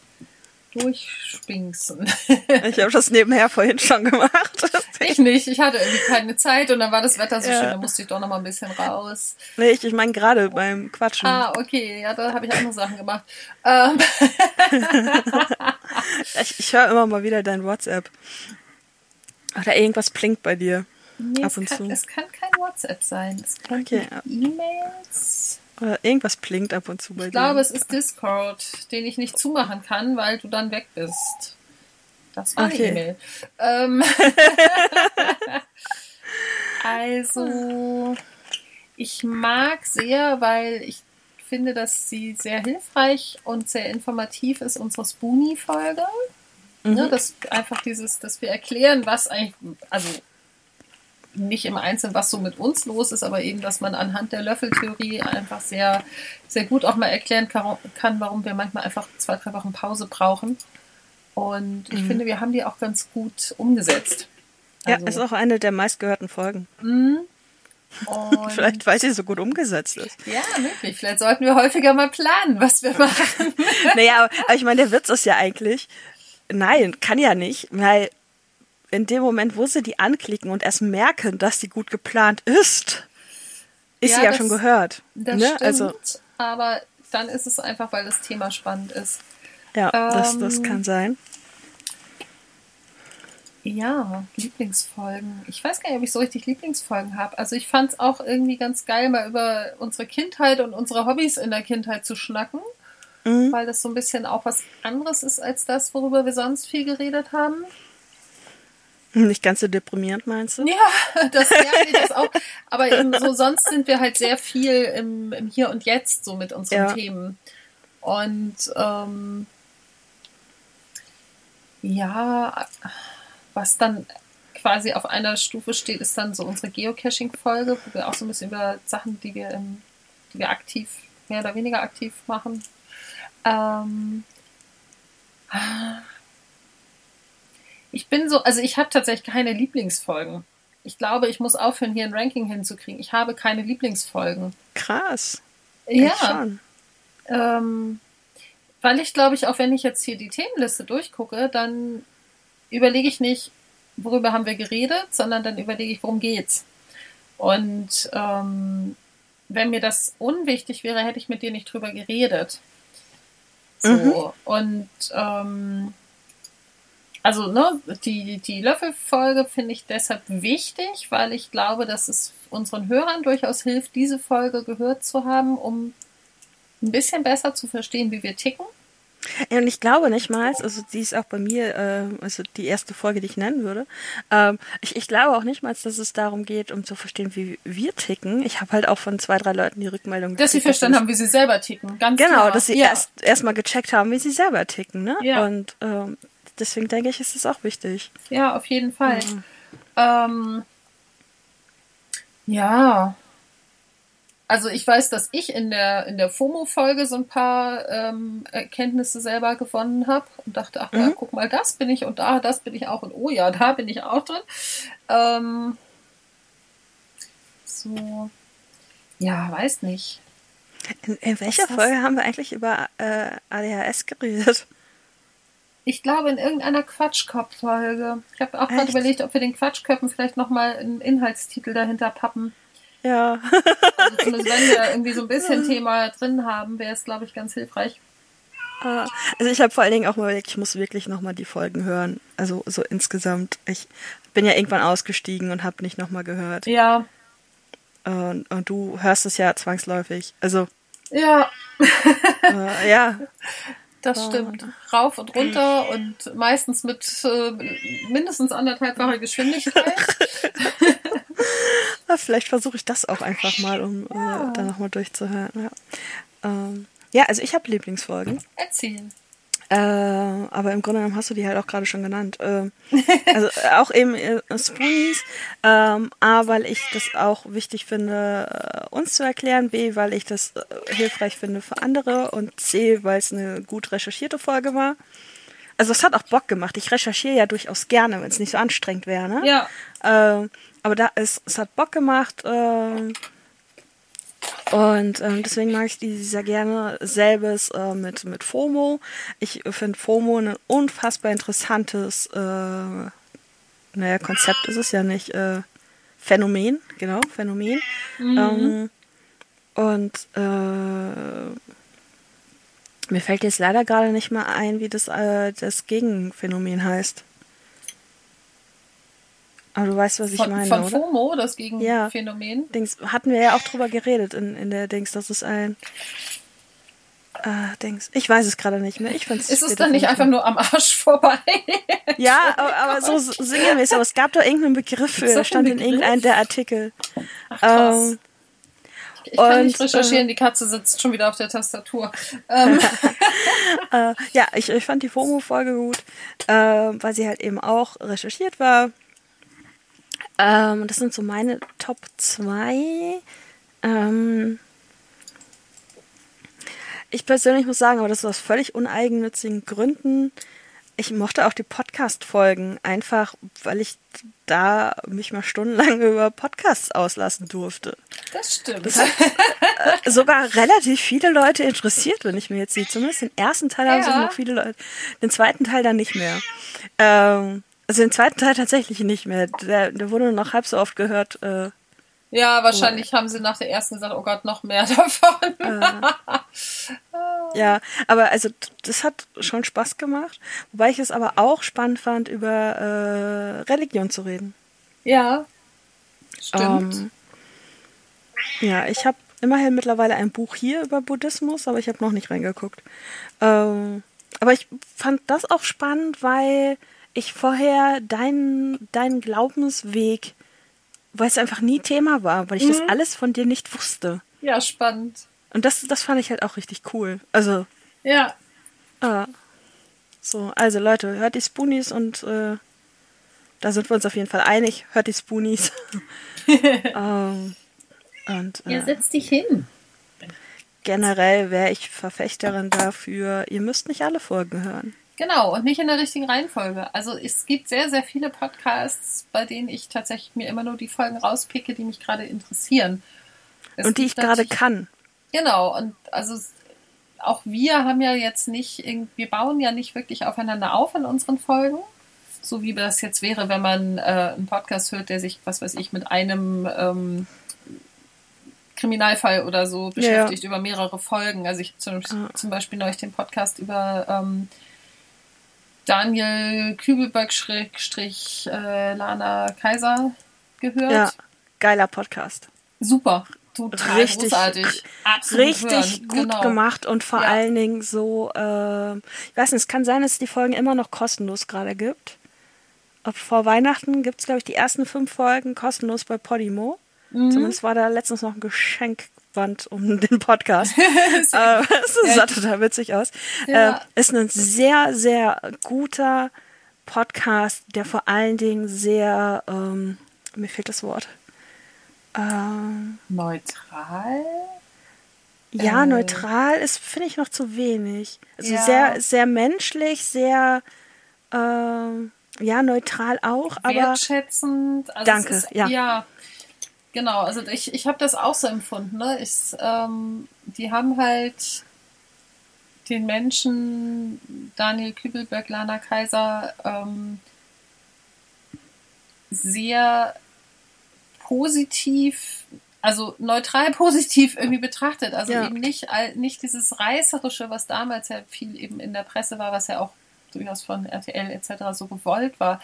durchspinksen. Ich habe das nebenher vorhin schon gemacht. ich nicht. Ich hatte irgendwie keine Zeit und dann war das Wetter so Ja. schön, da musste ich doch noch mal ein bisschen raus. nee, ich, ich meine gerade beim Quatschen. Ah, okay. Ja, da habe ich andere Sachen gemacht. Ähm, Ich, ich höre immer mal wieder dein WhatsApp. Oder irgendwas blinkt bei dir. nee, Ab es, und kann, zu. es kann kein WhatsApp sein. Es kann Okay. E-Mails. Oder irgendwas blinkt ab und zu bei Ich dir. glaube, es ist Discord, den ich nicht zumachen kann, weil du dann weg bist. Das war Okay. eine E-Mail. Ähm, also, ich mag sehr, weil ich finde, dass sie sehr hilfreich und sehr informativ ist, unsere Spoonie-Folge. Ne, dass einfach dieses, dass wir erklären, was eigentlich, also nicht im Einzelnen, was so mit uns los ist, aber eben, dass man anhand der Löffeltheorie einfach sehr, sehr gut auch mal erklären kann, warum wir manchmal einfach zwei, drei Wochen Pause brauchen. Und ich finde, wir haben die auch ganz gut umgesetzt. ja, Also, ist auch eine der meistgehörten Folgen. mh, Und Vielleicht, weil sie so gut umgesetzt ist. ja, möglich. Vielleicht sollten wir häufiger mal planen, was wir machen. Naja, aber, aber ich meine, der Witz ist ja eigentlich, nein, kann ja nicht, weil in dem Moment, wo sie die anklicken und erst merken, dass die gut geplant ist, ist Ja, sie ja das- schon gehört. Das ne? stimmt, Also, aber dann ist es einfach, weil das Thema spannend ist. ja, das, das Ähm, kann sein. Ja, Lieblingsfolgen. Ich weiß gar nicht, ob ich so richtig Lieblingsfolgen habe. Also ich fand es auch irgendwie ganz geil, mal über unsere Kindheit und unsere Hobbys in der Kindheit zu schnacken, Mhm. weil das so ein bisschen auch was anderes ist als das, worüber wir sonst viel geredet haben. Nicht ganz so deprimierend, meinst du? Ja, das nee, das auch. Aber eben so sonst sind wir halt sehr viel im, im Hier und Jetzt so mit unseren Ja. Themen. Und ähm, ja, was dann quasi auf einer Stufe steht, ist dann so unsere Geocaching-Folge, wo wir auch so ein bisschen über Sachen, die wir im, die wir aktiv, mehr oder weniger aktiv machen. Ähm, ich bin so, also ich habe tatsächlich keine Lieblingsfolgen. Ich glaube, ich muss aufhören, hier ein Ranking hinzukriegen. Ich habe keine Lieblingsfolgen. Krass. Ja, ähm, weil ich glaube ich, auch wenn ich jetzt hier die Themenliste durchgucke, dann überlege ich nicht, worüber haben wir geredet, sondern dann überlege ich, worum geht's. Und ähm, wenn mir das unwichtig wäre, hätte ich mit dir nicht drüber geredet. So, Mhm. und ähm, also ne, die, die Löffelfolge finde ich deshalb wichtig, weil ich glaube, dass es unseren Hörern durchaus hilft, diese Folge gehört zu haben, um ein bisschen besser zu verstehen, wie wir ticken. Und ich glaube nicht mal, also die ist auch bei mir, äh, also die erste Folge, die ich nennen würde. Ähm, ich, ich glaube auch nicht mal, dass es darum geht, um zu verstehen, wie wir ticken. Ich habe halt auch von zwei, drei Leuten die Rückmeldung Dass sie verstanden haben, wie sie selber ticken. Ganz Genau, klar. dass sie ja. erst erstmal gecheckt haben, wie sie selber ticken, ne? Ja. Und ähm, deswegen denke ich, ist es auch wichtig. Ja, auf jeden Fall. Ähm, ja. Also ich weiß, dass ich in der, in der FOMO-Folge so ein paar ähm, Erkenntnisse selber gewonnen habe und dachte, ach ja, guck mal, das bin ich und da, das bin ich auch und oh ja, da bin ich auch drin. Ähm, so. Ja, weiß nicht. In, in welcher Folge haben wir eigentlich über äh, ADHS geredet? Ich glaube in irgendeiner Quatschkopf-Folge. Ich habe auch gerade überlegt, ob wir den Quatschköpfen vielleicht nochmal einen Inhaltstitel dahinter pappen. Ja. Also wenn wir irgendwie so ein bisschen Thema drin haben, wäre es, glaube ich, ganz hilfreich. Äh, Also ich habe vor allen Dingen auch mal überlegt, ich muss wirklich nochmal die Folgen hören. Also so insgesamt. Ich bin ja irgendwann ausgestiegen und habe nicht nochmal gehört. Ja, Und, und du hörst es ja zwangsläufig. Also ja, äh, ja, das stimmt. Rauf und runter und meistens mit äh, mindestens anderthalbfacher Geschwindigkeit. Ja, vielleicht versuche ich das auch einfach mal, um äh, da nochmal durchzuhören. Ja, ähm, ja also ich habe Lieblingsfolgen. Erzählen. Äh, aber im Grunde genommen hast du die halt auch gerade schon genannt. Ähm, also äh, auch eben äh, Spoonies, ähm, A, weil ich das auch wichtig finde, äh, uns zu erklären, B, weil ich das äh, hilfreich finde für andere und C, weil es eine gut recherchierte Folge war. Also es hat auch Bock gemacht. Ich recherchiere ja durchaus gerne, wenn es nicht so anstrengend wäre. Ne? Ja, Ähm, aber da es, es hat Bock gemacht ähm, und ähm, deswegen mag ich die sehr gerne. Selbes äh, mit, mit FOMO. Ich finde FOMO ein unfassbar interessantes, äh, naja, Konzept ist es ja nicht, äh, Phänomen, genau, Phänomen. Ähm, und äh, mir fällt jetzt leider gerade nicht mal ein, wie das, äh, das Gegenphänomen heißt. Aber du weißt, was ich von, meine, von oder? FOMO, das Gegenphänomen. Dings, hatten wir ja auch drüber geredet in, in der Dings, das ist ein äh, Dings. Ich weiß es gerade nicht mehr. Ich find's Ist es dann nicht einfach nur am Arsch vorbei? Ja, aber, aber so so sinngemäß, aber es gab doch irgendeinen Begriff für, da doch stand einen in irgendeinem der Artikel. Ach, krass. Ähm, ich kann nicht und, recherchieren, die Katze sitzt schon wieder auf der Tastatur. Ähm, Äh, ja, ich, ich fand die FOMO-Folge gut, äh, weil sie halt eben auch recherchiert war. Ähm, das sind so meine Top 2. Ähm, ich persönlich muss sagen, aber das ist aus völlig uneigennützigen Gründen, ich mochte auch die Podcast-Folgen einfach, weil ich da mich mal stundenlang über Podcasts auslassen durfte. Das stimmt. Das hat äh, sogar relativ viele Leute interessiert, wenn ich mir jetzt sehe. Zumindest den ersten Teil haben Ja. sich noch viele Leute. Den zweiten Teil dann nicht mehr. Ähm, also den zweiten Teil tatsächlich nicht mehr. Der, der wurde nur noch halb so oft gehört. Äh, Ja, wahrscheinlich haben sie nach der ersten gesagt, oh Gott, noch mehr davon. Ja, aber also das hat schon Spaß gemacht. Wobei ich es aber auch spannend fand, über äh, Religion zu reden. Ja, stimmt. Ähm, ja, ich habe immerhin mittlerweile ein Buch hier über Buddhismus, aber ich habe noch nicht reingeguckt. Ähm, aber ich fand das auch spannend, weil ich vorher deinen deinen Glaubensweg, weil es einfach nie Thema war, weil ich das alles von dir nicht wusste. ja, spannend. Und das, das fand ich halt auch richtig cool. Also, Ja, Ah. So, also Leute, hört die Spoonies und äh, da sind wir uns auf jeden Fall einig. Hört die Spoonies. ähm, und ja, äh, setz dich hin. generell wäre ich Verfechterin dafür, ihr müsst nicht alle Folgen hören. Genau, und nicht in der richtigen Reihenfolge. Also es gibt sehr, sehr viele Podcasts, bei denen ich tatsächlich mir immer nur die Folgen rauspicke, die mich gerade interessieren. Es und die ich gerade kann. Genau, und also auch wir haben ja jetzt nicht, wir bauen ja nicht wirklich aufeinander auf in unseren Folgen. So wie das jetzt wäre, wenn man äh, einen Podcast hört, der sich, was weiß ich, mit einem ähm, Kriminalfall oder so Ja, ja. beschäftigt über mehrere Folgen. Also ich habe zum, Ah. zum Beispiel neulich den Podcast über ähm, Daniel Kübelberg Schrägstrich äh, Lana Kaiser gehört. Ja, geiler Podcast. Super, total Richtig- großartig. Absolut Richtig hören. gut Genau. gemacht und vor Ja. allen Dingen so, äh, ich weiß nicht, es kann sein, dass es die Folgen immer noch kostenlos gerade gibt. Ob vor Weihnachten gibt es, glaube ich, die ersten fünf Folgen kostenlos bei Podimo. Mhm. Zumindest war da letztens noch ein Geschenkwand um den Podcast. äh, das sah total witzig aus. Ja. Äh, ist ein sehr, sehr guter Podcast, der vor allen Dingen sehr, ähm, mir fehlt das Wort. Ähm, Neutral? ja, Äh. neutral ist, finde ich, noch zu wenig. Also Ja. sehr, sehr menschlich, sehr, ähm, ja, neutral auch, aber wertschätzend. Also Danke, ist, ja. Ja, genau. Also ich, ich habe das auch so empfunden. Ne? Ich, ähm, die haben halt den Menschen, Daniel Kübelberg, Lana Kaiser, ähm, sehr positiv, also neutral positiv irgendwie betrachtet. Also Ja. eben nicht, nicht dieses Reißerische, was damals ja viel eben in der Presse war, was ja auch durchaus von RTL etc. so gewollt war,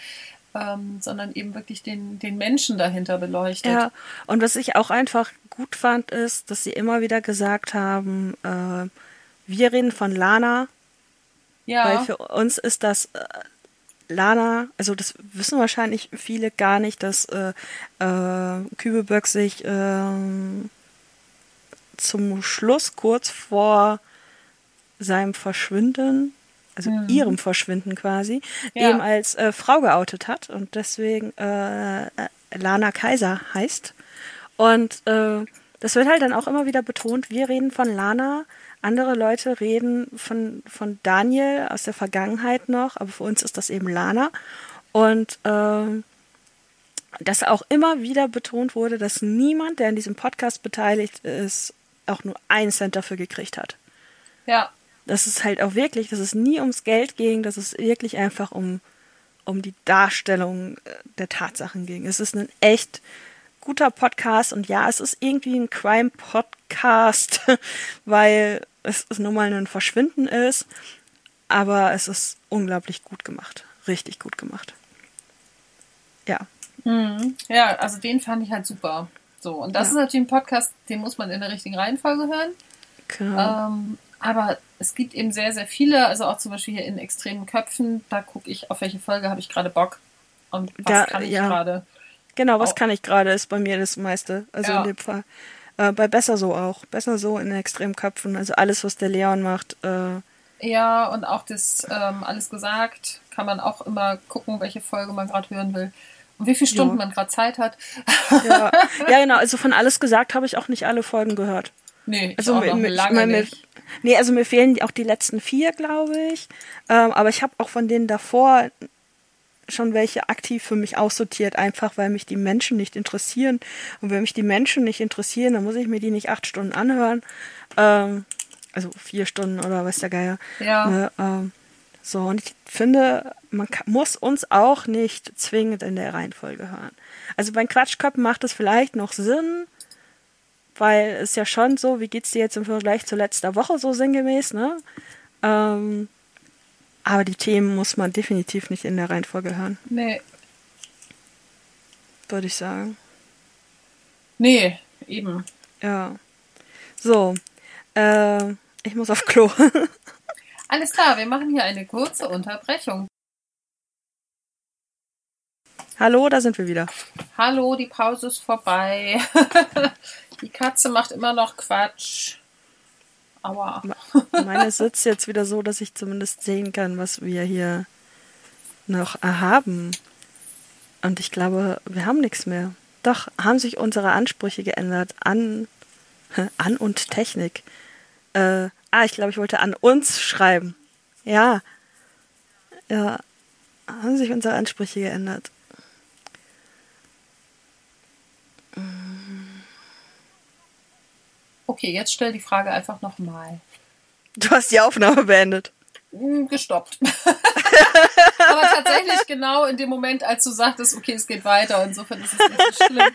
ähm, sondern eben wirklich den, den Menschen dahinter beleuchtet. Ja, und was ich auch einfach gut fand, ist, dass sie immer wieder gesagt haben, äh, wir reden von Lana, ja. weil für uns ist das äh, Lana, also das wissen wahrscheinlich viele gar nicht, dass äh, äh, Kübelberg sich ähm, zum Schluss kurz vor seinem Verschwinden, also ihrem Verschwinden quasi, Ja. eben als äh, Frau geoutet hat und deswegen äh, äh, Lana Kaiser heißt. Und äh, das wird halt dann auch immer wieder betont, wir reden von Lana, andere Leute reden von, von Daniel aus der Vergangenheit noch, aber für uns ist das eben Lana. Und ähm, dass auch immer wieder betont wurde, dass niemand, der in diesem Podcast beteiligt ist, auch nur einen Cent dafür gekriegt hat. ja. Das ist halt auch wirklich, dass es nie ums Geld ging, dass es wirklich einfach um, um die Darstellung äh, der Tatsachen ging. Es ist ein echt guter Podcast und ja, es ist irgendwie ein Crime-Podcast, weil es, es nun mal ein Verschwinden ist, aber es ist unglaublich gut gemacht. Richtig gut gemacht. Ja. Mhm. Ja, also den fand ich halt super. So, und das Ja. ist natürlich ein Podcast, den muss man in der richtigen Reihenfolge hören. Genau. Ähm, aber es gibt eben sehr, sehr viele, also auch zum Beispiel hier in extremen Köpfen, da gucke ich, auf welche Folge habe ich gerade Bock und was Da- kann ich ja. gerade. Genau, was Au- kann ich gerade, ist bei mir das meiste. Also Ja. in dem Fall. Äh, bei Besser so auch. Besser so in extremen Köpfen. Also alles, was der Leon macht. Äh, Ja, und auch das ähm, alles gesagt, kann man auch immer gucken, welche Folge man gerade hören will und wie viele Stunden Ja. man gerade Zeit hat. ja. ja, genau. Also von alles gesagt habe ich auch nicht alle Folgen gehört. Nee, Also auch mir, ich mein, mir, nee, also mir fehlen auch die letzten vier, glaube ich. Ähm, aber ich habe auch von denen davor schon welche aktiv für mich aussortiert, einfach weil mich die Menschen nicht interessieren. Und wenn mich die Menschen nicht interessieren, dann muss ich mir die nicht acht Stunden anhören. Ähm, also vier Stunden oder was der Geier. Ja. Ne, ähm, so, und ich finde, man kann, muss uns auch nicht zwingend in der Reihenfolge hören. Also beim Quatschköppen macht es vielleicht noch Sinn, weil es ja schon so, wie geht's dir jetzt im Vergleich zu letzter Woche so sinngemäß, ne? Ähm, aber die Themen muss man definitiv nicht in der Reihenfolge hören, Nee. würde ich sagen. Nee, eben. Ja. So, äh, ich muss auf Klo. Alles klar, wir machen hier eine kurze Unterbrechung. Hallo, da sind wir wieder. Hallo, die Pause ist vorbei. die Katze macht immer noch Quatsch. Aua. Meine sitzt jetzt wieder so, dass ich zumindest sehen kann, was wir hier noch haben. Und ich glaube, wir haben nichts mehr. Doch, haben sich unsere Ansprüche geändert an, an und Technik. Äh, ah, ich glaube, ich wollte an uns schreiben. Ja. Ja. Haben sich unsere Ansprüche geändert. Okay, jetzt stell die Frage einfach nochmal. Du hast die Aufnahme beendet. Hm, Gestoppt. Aber tatsächlich genau in dem Moment, als du sagtest, okay, es geht weiter. Insofern ist es nicht so schlimm.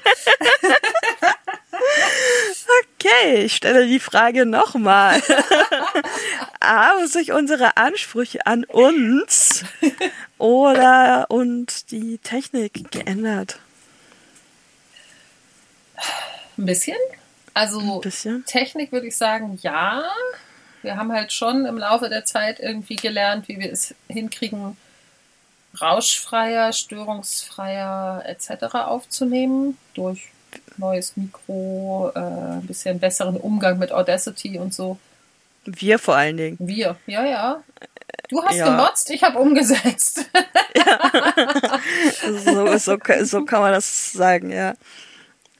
Okay, ich stelle die Frage nochmal. Haben sich unsere Ansprüche an uns oder und die Technik geändert? Ein bisschen. Also. Technik würde ich sagen, ja. Wir haben halt schon im Laufe der Zeit irgendwie gelernt, wie wir es hinkriegen, rauschfreier, störungsfreier etc. aufzunehmen. Durch neues Mikro, äh, ein bisschen besseren Umgang mit Audacity und so. Wir vor allen Dingen. Wir, ja, ja. Du hast Ja. gemotzt, ich habe umgesetzt. So, so, so kann man das sagen, ja.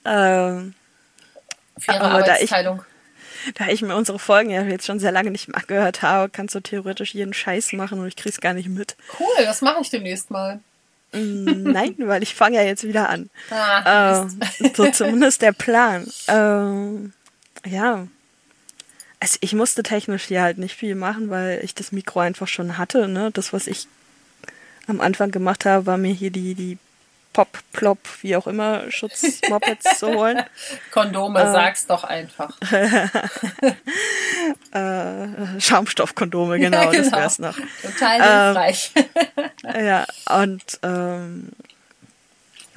Ähm, Faire Aber da ich- Arbeitsteilung. da ich mir unsere Folgen ja jetzt schon sehr lange nicht mehr gehört habe, kannst du theoretisch jeden Scheiß machen und ich krieg's gar nicht mit. Cool, das mache ich demnächst mal. Mm, Nein, weil ich fange ja jetzt wieder an. Ah, Ähm, so zumindest der Plan. Ähm, ja. Also ich musste technisch hier halt nicht viel machen, weil ich das Mikro einfach schon hatte. Ne? Das, was ich am Anfang gemacht habe, war mir hier die, die Pop, Plop, wie auch immer, Schutzmopeds zu holen. Kondome, äh, sag's doch einfach. Äh, Schaumstoffkondome, genau, Ja, das genau. wär's noch. Total Ähm, hilfreich. Ja, und ähm,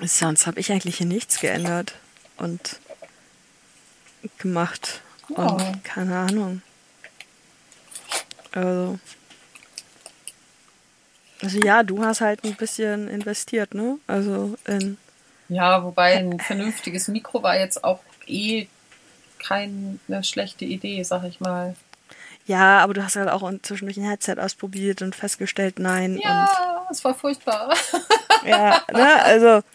sonst habe ich eigentlich hier nichts geändert und gemacht. Oh. Und keine Ahnung. Also. Also ja, du hast halt ein bisschen investiert, ne? Also in. Ja, wobei ein vernünftiges Mikro war jetzt auch eh keine schlechte Idee, sag ich mal. Ja, aber du hast halt auch zwischendurch ein Headset ausprobiert und festgestellt, nein. Ja, es war furchtbar. Ja, ne? Also.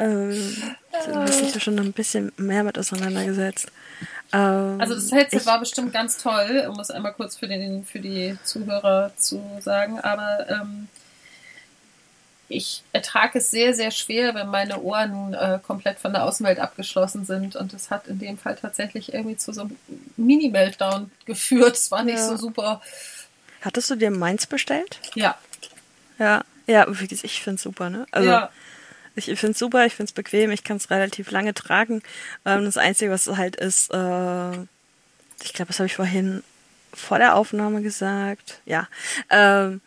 Ähm, du hast dich da schon ein bisschen mehr mit auseinandergesetzt. Ähm, Also das Headset ich- war bestimmt ganz toll, um es einmal kurz für, den, für die Zuhörer zu sagen, aber ähm, ich ertrage es sehr, sehr schwer, wenn meine Ohren äh, komplett von der Außenwelt abgeschlossen sind und das hat in dem Fall tatsächlich irgendwie zu so einem Mini-Meltdown geführt. Es war nicht Ja. so super. Hattest du dir meins bestellt? Ja, Ja. Ja, ich find's super, ne? Also ja. Ich find's super, ich find's bequem, ich kann's relativ lange tragen. Ähm, das Einzige, was halt ist, äh, ich glaube, das habe ich vorhin vor der Aufnahme gesagt. Ja. Ähm,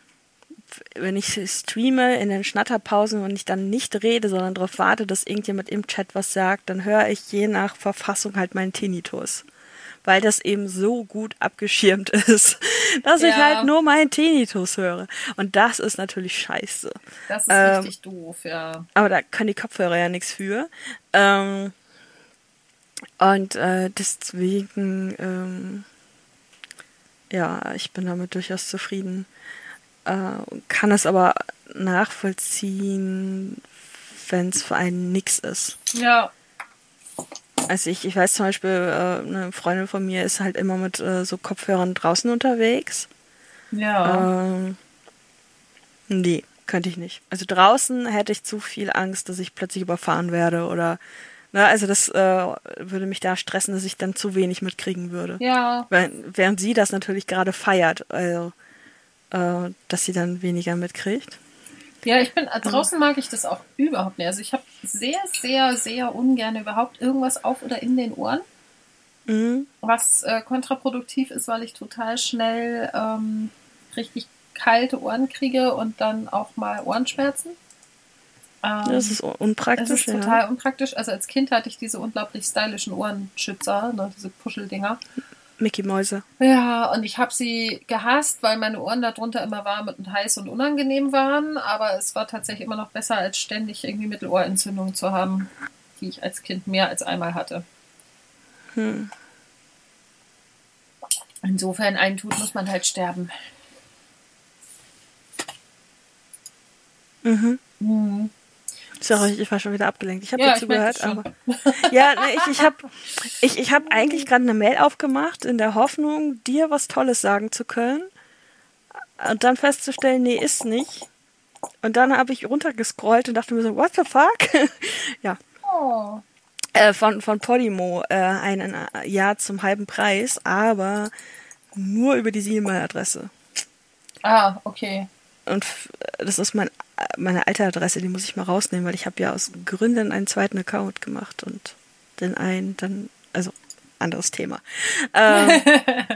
wenn ich streame in den Schnatterpausen und ich dann nicht rede, sondern darauf warte, dass irgendjemand im Chat was sagt, dann höre ich je nach Verfassung halt meinen Tinnitus. Weil das eben so gut abgeschirmt ist, dass ich Ja. halt nur meinen Tinnitus höre. Und das ist natürlich scheiße. Das ist Ähm, richtig doof, ja. Aber da können die Kopfhörer ja nichts für. Ähm, und äh, deswegen, ähm, ja, ich bin damit durchaus zufrieden. Äh, kann es aber nachvollziehen, wenn es für einen nix ist. Ja, Also ich, ich weiß zum Beispiel, äh, eine Freundin von mir ist halt immer mit äh, so Kopfhörern draußen unterwegs. Ja. Ähm, nee, könnte ich nicht. Also draußen hätte ich zu viel Angst, dass ich plötzlich überfahren werde oder na, also das äh, würde mich da stressen, dass ich dann zu wenig mitkriegen würde. ja. Während, während sie das natürlich gerade feiert, also äh, dass sie dann weniger mitkriegt. Ja, ich bin, draußen mag ich das auch überhaupt nicht. Also ich habe sehr, sehr, sehr ungern überhaupt irgendwas auf oder in den Ohren, Mhm. was äh, kontraproduktiv ist, weil ich total schnell ähm, richtig kalte Ohren kriege und dann auch mal Ohrenschmerzen. Ähm, Das ist unpraktisch. ist ja. total unpraktisch. Also als Kind hatte ich diese unglaublich stylischen Ohrenschützer, ne, diese Puscheldinger. Mickey Mäuse. Ja, und ich habe sie gehasst, weil meine Ohren darunter immer warm und heiß und unangenehm waren. Aber es war tatsächlich immer noch besser, als ständig irgendwie Mittelohrentzündungen zu haben, die ich als Kind mehr als einmal hatte. Hm. Insofern einen tut, muss man halt sterben. Mhm. Mhm. Sorry, ich war schon wieder abgelenkt. Ich habe Ja, zugehört, das aber. Ja, ne, ich, ich habe ich, ich hab eigentlich gerade eine Mail aufgemacht, in der Hoffnung, dir was Tolles sagen zu können. Und dann festzustellen, nee, ist nicht. Und dann habe ich runtergescrollt und dachte mir so, what the fuck? ja. Oh. Äh, von, von Podimo, äh, ein ein Jahr zum halben Preis, aber nur über diese E-Mail-Adresse. Ah, okay. Und das ist mein, meine alte Adresse, die muss ich mal rausnehmen, weil ich habe ja aus Gründen einen zweiten Account gemacht und den einen dann, also anderes Thema. Ähm,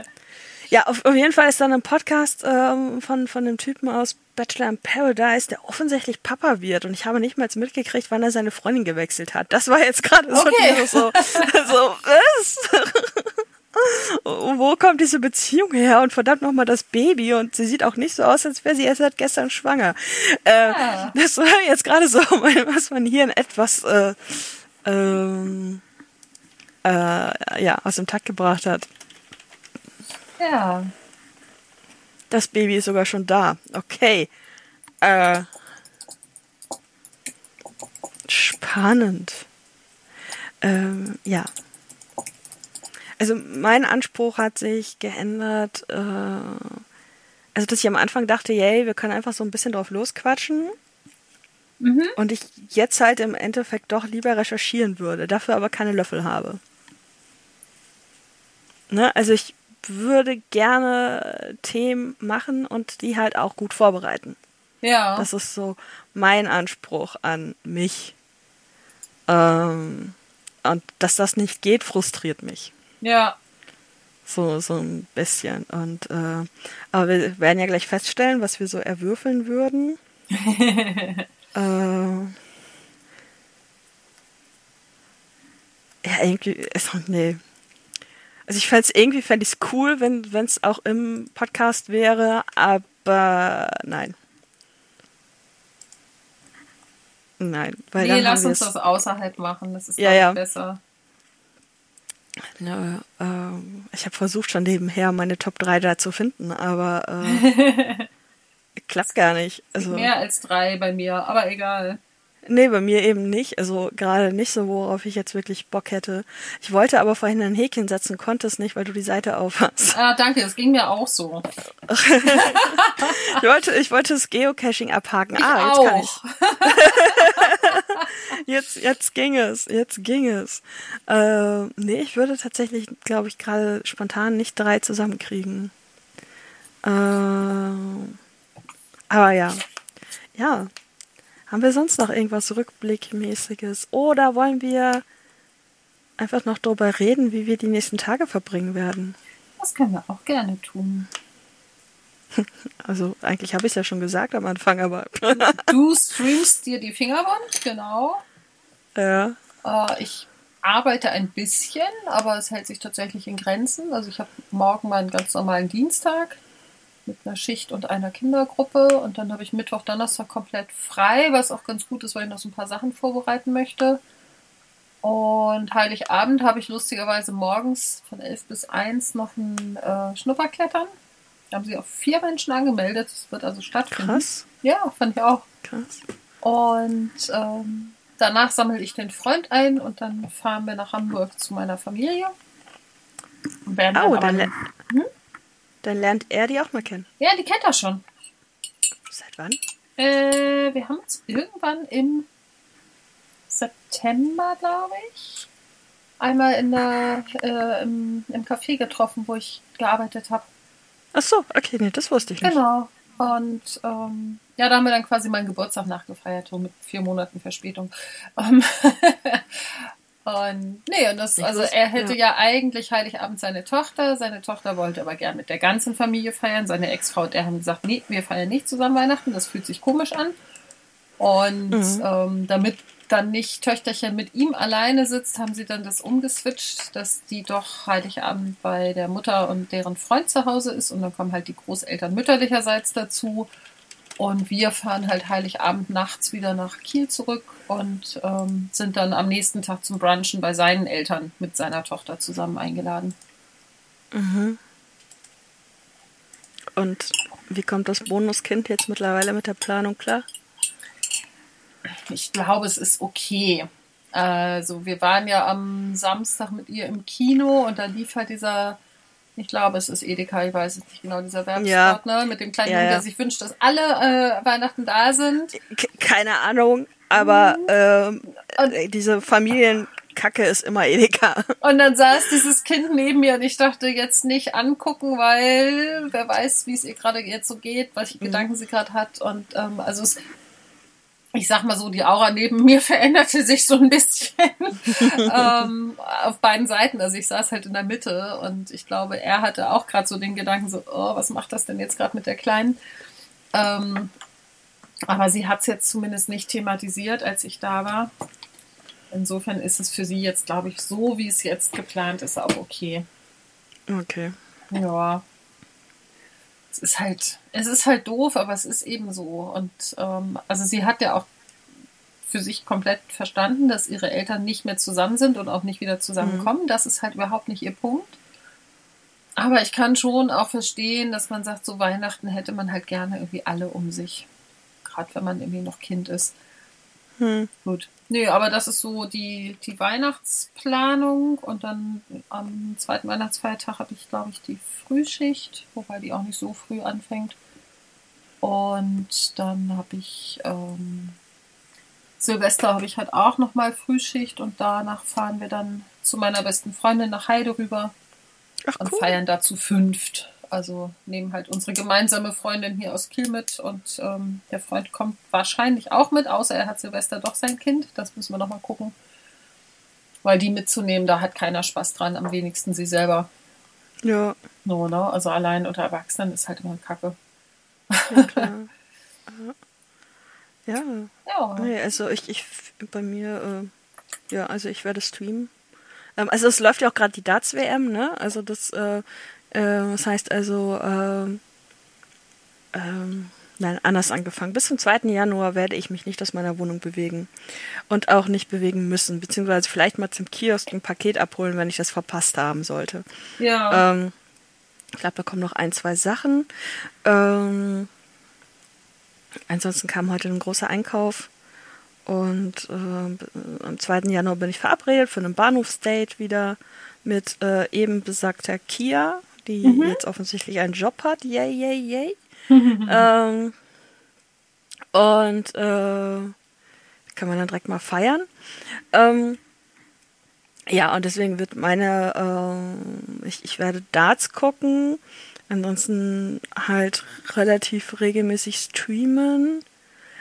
ja, auf, auf jeden Fall ist dann ein Podcast ähm, von, von einem Typen aus Bachelor in Paradise, der offensichtlich Papa wird und ich habe nicht mal mitgekriegt, wann er seine Freundin gewechselt hat. Das war jetzt gerade so, Okay. dieses so, so, was? Wo kommt diese Beziehung her? Und verdammt nochmal das Baby. Und sie sieht auch nicht so aus, als wäre sie erst seit gestern schwanger. Äh, Ja. Das war jetzt gerade so, was man hier in etwas äh, ähm, äh, ja, aus dem Takt gebracht hat. Ja. Das Baby ist sogar schon da. Okay. Äh, spannend. Ähm, ja. Also mein Anspruch hat sich geändert. Äh, also dass ich am Anfang dachte, yay, wir können einfach so ein bisschen drauf losquatschen. Mhm. Und ich jetzt halt im Endeffekt doch lieber recherchieren würde, dafür aber keine Löffel habe. Ne? Also ich würde gerne Themen machen und die halt auch gut vorbereiten. Ja. Das ist so mein Anspruch an mich. Ähm, und dass das nicht geht, frustriert mich. Ja. So, so ein bisschen. Und äh, aber wir werden ja gleich feststellen, was wir so erwürfeln würden. äh, ja, irgendwie ist nee. Also ich fände es irgendwie fände ich es cool, wenn es auch im Podcast wäre, aber nein. Nein, weil Nee, lass uns das außerhalb machen. Das ist Ja, ja. besser. Ja, ähm, ich habe versucht schon nebenher meine Top 3 da zu finden, aber äh, klappt gar nicht. Also Mehr als drei bei mir, aber egal. Nee, bei mir eben nicht. Also gerade nicht so, worauf ich jetzt wirklich Bock hätte. Ich wollte aber vorhin ein Häkchen setzen, konnte es nicht, weil du die Seite auf hast. Ah, danke, es ging mir auch so. Ich wollte, ich wollte das Geocaching abhaken. Ich ah, jetzt auch. kann ich. Jetzt, jetzt ging es, jetzt ging es. Äh, nee, ich würde tatsächlich, glaube ich, gerade spontan nicht drei zusammenkriegen. Äh, aber ja. Ja. Haben wir sonst noch irgendwas Rückblickmäßiges? Oder wollen wir einfach noch darüber reden, wie wir die nächsten Tage verbringen werden? Das können wir auch gerne tun. Also eigentlich habe ich es ja schon gesagt am Anfang, aber Du streamst dir die Fingerband, genau. ja. Äh, ich arbeite ein bisschen, aber es hält sich tatsächlich in Grenzen. Also ich habe morgen meinen ganz normalen Dienstag mit einer Schicht und einer Kindergruppe und dann habe ich Mittwoch, Donnerstag komplett frei, was auch ganz gut ist, weil ich noch so ein paar Sachen vorbereiten möchte. Und Heiligabend habe ich lustigerweise morgens von 11 bis 1 noch ein äh, Schnupperklettern. Da haben sich auch vier Menschen angemeldet. Das wird also stattfinden. Krass, Ja, fand ich auch. krass. Und ähm, danach sammle ich den Freund ein und dann fahren wir nach Hamburg zu meiner Familie. Und werden oh, dann, dann, hm? Dann lernt er die auch mal kennen. Ja, die kennt er schon. Seit wann? Äh, wir haben uns irgendwann im September, glaube ich, einmal in der, äh, im, im Café getroffen, wo ich gearbeitet habe. Ach so, okay, nee, das wusste ich nicht. Genau. Und ähm, ja, da haben wir dann quasi meinen Geburtstag nachgefeiert, so mit vier Monaten Verspätung. Ähm, und nee, und das, also er hätte ja. ja eigentlich Heiligabend seine Tochter. Seine Tochter wollte aber gern mit der ganzen Familie feiern. Seine Ex-Frau und der haben gesagt, nee, wir feiern nicht zusammen Weihnachten, das fühlt sich komisch an. Und mhm. ähm, damit dann nicht Töchterchen mit ihm alleine sitzt, haben sie dann das umgeswitcht, dass die doch Heiligabend bei der Mutter und deren Freund zu Hause ist und dann kommen halt die Großeltern mütterlicherseits dazu. Und wir fahren halt Heiligabend nachts wieder nach Kiel zurück und ähm, sind dann am nächsten Tag zum Brunchen bei seinen Eltern mit seiner Tochter zusammen eingeladen. Mhm. Und wie kommt das Bonuskind jetzt mittlerweile mit der Planung klar? ich glaube, es ist okay. Also wir waren ja am Samstag mit ihr im Kino und da lief halt dieser, ich glaube, es ist Edeka, ich weiß es nicht genau, dieser Werbespartner ja. mit dem kleinen ja, Jungen, der sich wünscht, dass alle äh, Weihnachten da sind. Keine Ahnung, aber mhm. äh, diese Familienkacke ist immer Edeka. Und dann saß dieses Kind neben mir und ich dachte jetzt nicht angucken, weil wer weiß, wie es ihr gerade jetzt so geht, welche mhm. Gedanken sie gerade hat. Und ähm, also es ich sag mal so, die Aura neben mir veränderte sich so ein bisschen ähm, auf beiden Seiten. Also ich saß halt in der Mitte und ich glaube, er hatte auch gerade so den Gedanken so, oh, was macht das denn jetzt gerade mit der Kleinen? Ähm, aber sie hat es jetzt zumindest nicht thematisiert, als ich da war. Insofern ist es für sie jetzt, glaube ich, so wie es jetzt geplant ist, auch okay. Okay. Ja es ist halt, es ist halt doof, aber es ist eben so. Und ähm, also sie hat ja auch für sich komplett verstanden, dass ihre Eltern nicht mehr zusammen sind und auch nicht wieder zusammenkommen. Mhm. Das ist halt überhaupt nicht ihr Punkt. Aber ich kann schon auch verstehen, dass man sagt, so Weihnachten hätte man halt gerne irgendwie alle um sich. Gerade wenn man irgendwie noch Kind ist. Hm. Gut. Nee, aber das ist so die, die Weihnachtsplanung und dann am zweiten Weihnachtsfeiertag habe ich, glaube ich, die Frühschicht, wobei die auch nicht so früh anfängt. Und dann habe ich ähm, Silvester habe ich halt auch nochmal Frühschicht und danach fahren wir dann zu meiner besten Freundin nach Heide rüber Ach, und cool. feiern dazu fünft. Also nehmen halt unsere gemeinsame Freundin hier aus Kiel mit und ähm, der Freund kommt wahrscheinlich auch mit, außer er hat Silvester doch sein Kind. Das müssen wir nochmal gucken. Weil die mitzunehmen, da hat keiner Spaß dran, am wenigsten sie selber. Ja. No, ne? Also allein unter Erwachsenen ist halt immer Kacke. Ja, klar. ja. ja. Nee, also ich, ich bei mir, äh, ja, also ich werde streamen. Ähm, also es läuft ja auch gerade die Darts-WM, ne? Also das äh, äh, das heißt also, ähm, ähm, nein, anders angefangen. Bis zum 2. Januar werde ich mich nicht aus meiner Wohnung bewegen. Und auch nicht bewegen müssen. Beziehungsweise vielleicht mal zum Kiosk ein Paket abholen, wenn ich das verpasst haben sollte. Ja. Ähm, ich glaube, da kommen noch ein, zwei Sachen. Ähm, ansonsten kam heute ein großer Einkauf. Und äh, am 2. Januar bin ich verabredet für einen Bahnhofsdate wieder mit äh, eben besagter Kia die mhm. jetzt offensichtlich einen Job hat. Yay, yay, yay. ähm, und äh, kann man dann direkt mal feiern. Ähm, ja, und deswegen wird meine, äh, ich, ich werde Darts gucken, ansonsten halt relativ regelmäßig streamen.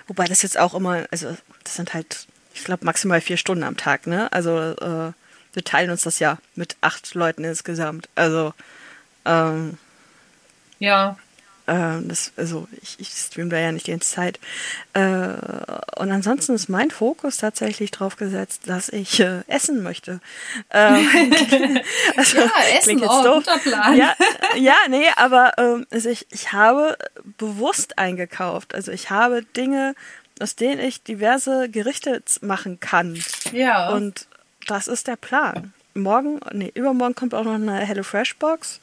Wobei das jetzt auch immer, also das sind halt, ich glaube, maximal vier Stunden am Tag, ne? Also äh, wir teilen uns das ja mit acht Leuten insgesamt. Also ähm, ja. Ähm, das, also ich, ich stream da ja nicht die ganze Zeit. Äh, und ansonsten ist mein Fokus tatsächlich drauf gesetzt, dass ich äh, essen möchte. Ähm, also, ja, Essen, jetzt oh, doof. guter Plan. Ja, ja nee, aber ähm, also ich, ich habe bewusst eingekauft. Also ich habe Dinge, aus denen ich diverse Gerichte machen kann. Ja. Und das ist der Plan. Morgen, nee, übermorgen kommt auch noch eine HelloFresh Box.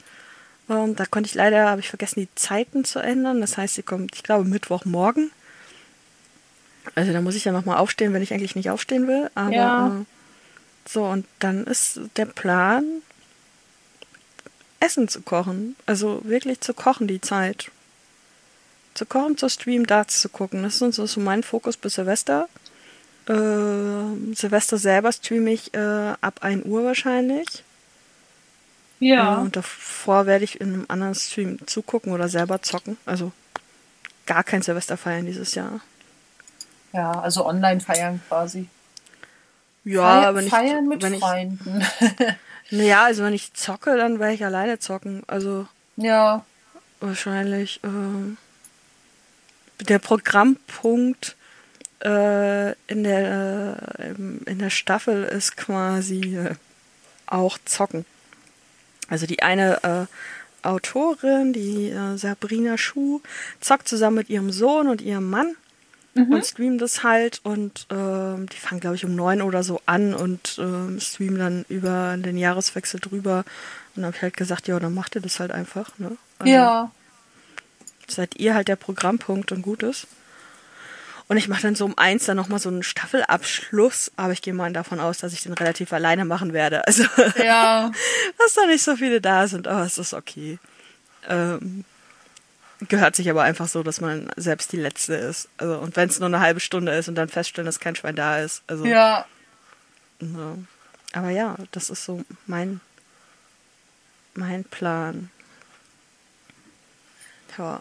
Ähm, da konnte ich leider, habe ich vergessen, die Zeiten zu ändern. Das heißt, sie kommt, ich glaube, Mittwochmorgen. Also da muss ich ja nochmal aufstehen, wenn ich eigentlich nicht aufstehen will. Aber Ja. äh, so, und dann ist der Plan, Essen zu kochen. Also wirklich zu kochen die Zeit. Zu kochen, zu streamen, Darts zu gucken. Das ist so mein Fokus bis Silvester. Äh, Silvester selber streame ich äh, ab 1 Uhr wahrscheinlich. Ja. Und davor werde ich in einem anderen Stream zugucken oder selber zocken. Also gar kein Silvester feiern dieses Jahr. ja, also online feiern quasi. Ja, Feier- aber nicht, feiern mit wenn ich, Freunden. Naja, also wenn ich zocke, dann werde ich alleine zocken. Also ja. wahrscheinlich ähm, der Programmpunkt äh, in der äh, in der Staffel ist quasi äh, auch zocken. Also die eine äh, Autorin, die äh, Sabrina Schuh, zockt zusammen mit ihrem Sohn und ihrem Mann und streamt das halt und ähm, die fangen glaube ich um neun oder so an und ähm, streamen dann über den Jahreswechsel drüber und dann habe ich halt gesagt, ja, dann macht ihr das halt einfach, ne? Also, Ja. seid ihr halt der Programmpunkt und gut ist. Und ich mache dann so um eins dann nochmal so einen Staffelabschluss, aber ich gehe mal davon aus, dass ich den relativ alleine machen werde. Also, Ja. dass da nicht so viele da sind, aber es ist okay. Ähm, gehört sich aber einfach so, dass man selbst die Letzte ist. Also, und wenn es nur eine halbe Stunde ist und dann feststellen, dass kein Schwein da ist. Also, Ja. ja. Aber ja, das ist so mein, mein Plan. Ja.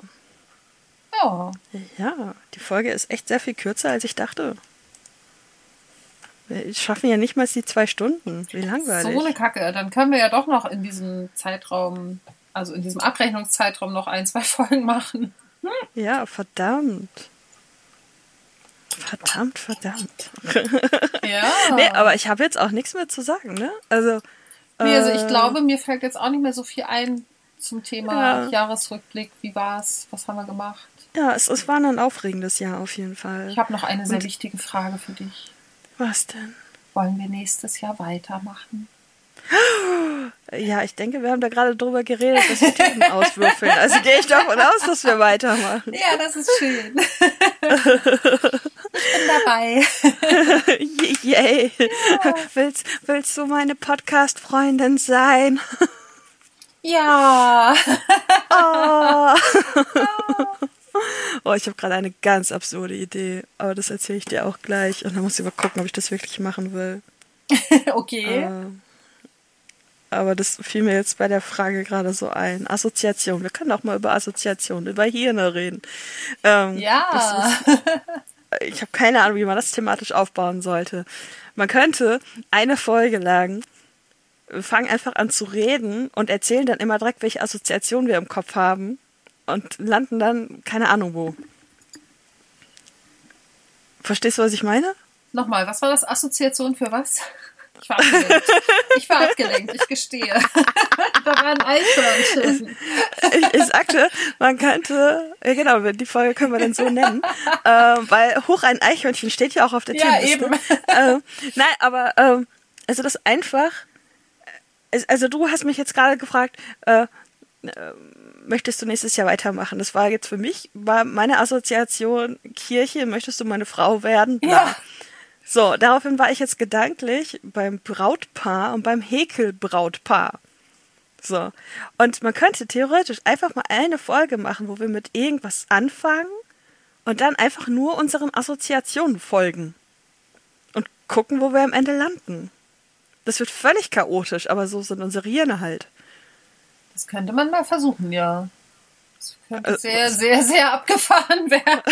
Ja. Ja, die Folge ist echt sehr viel kürzer, als ich dachte. Wir schaffen ja nicht mal die zwei Stunden. Wie langweilig. So eine Kacke. Dann können wir ja doch noch in diesem Zeitraum, also in diesem Abrechnungszeitraum noch ein, zwei Folgen machen. ja, verdammt. Verdammt, verdammt. Ja. Nee, aber ich habe jetzt auch nichts mehr zu sagen, ne? Also, Nee, also ich äh, glaube, mir fällt jetzt auch nicht mehr so viel ein zum Thema Ja. Jahresrückblick. Wie war's? Was haben wir gemacht? Ja, es, es war ein aufregendes Jahr auf jeden Fall. Ich habe noch eine sehr Und- wichtige Frage für dich. Was denn? Wollen wir nächstes Jahr weitermachen? Ja, ich denke, wir haben da gerade drüber geredet, dass wir Themen auswürfeln. Also gehe ich davon aus, dass wir weitermachen. Ja, das ist schön. ich bin dabei. Yay. Willst, willst du meine Podcast-Freundin sein? Ja. Oh, oh ich habe gerade eine ganz absurde Idee, aber das erzähle ich dir auch gleich. Und dann muss ich mal gucken, ob ich das wirklich machen will. Okay. Äh, aber das fiel mir jetzt bei der Frage gerade so ein. Assoziation. Wir können auch mal über Assoziation, über Hirne reden. Ähm, ja. das ich habe keine Ahnung, wie man das thematisch aufbauen sollte. Man könnte eine Folge lang wir fangen einfach an zu reden und erzählen dann immer direkt, welche Assoziationen wir im Kopf haben und landen dann keine Ahnung wo. Verstehst du, was ich meine? Nochmal, was war das? Assoziation für was? Ich war abgelenkt. Ich war abgelenkt, ich gestehe. da war ein Eichhörnchen. Ich, ich sagte, man könnte, ja genau, die Folge können wir dann so nennen, äh, weil hoch ein Eichhörnchen steht ja auch auf der Ja, Themenliste. eben. Ähm, nein, aber ähm, also das einfach, es- also du hast mich jetzt gerade gefragt, äh, äh, möchtest du nächstes Jahr weitermachen? Das war jetzt für mich, war meine Assoziation Kirche, möchtest du meine Frau werden? Bla. Ja. So, daraufhin war ich jetzt gedanklich beim Brautpaar und beim Häkelbrautpaar. So. Und man könnte theoretisch einfach mal eine Folge machen, wo wir mit irgendwas anfangen und dann einfach nur unseren Assoziationen folgen. Und gucken, wo wir am Ende landen. Das wird völlig chaotisch, aber so sind unsere Hirne halt. Das könnte man mal versuchen, ja. Das könnte Äh, sehr, sehr, sehr abgefahren werden.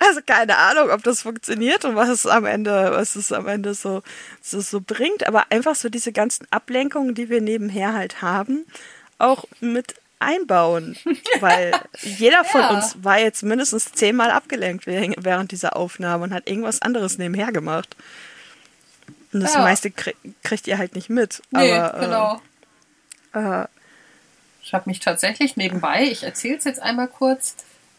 Also keine Ahnung, ob das funktioniert und was es am Ende, was es am Ende so, so, so bringt, aber einfach so diese ganzen Ablenkungen, die wir nebenher halt haben, auch mit einbauen. Weil jeder von Ja. uns war jetzt mindestens zehnmal abgelenkt während dieser Aufnahme und hat irgendwas anderes nebenher gemacht. Und das Ja. meiste krie kriegt ihr halt nicht mit. Nee, aber, genau. Äh, äh, Ich habe mich tatsächlich nebenbei, ich erzähle es jetzt einmal kurz,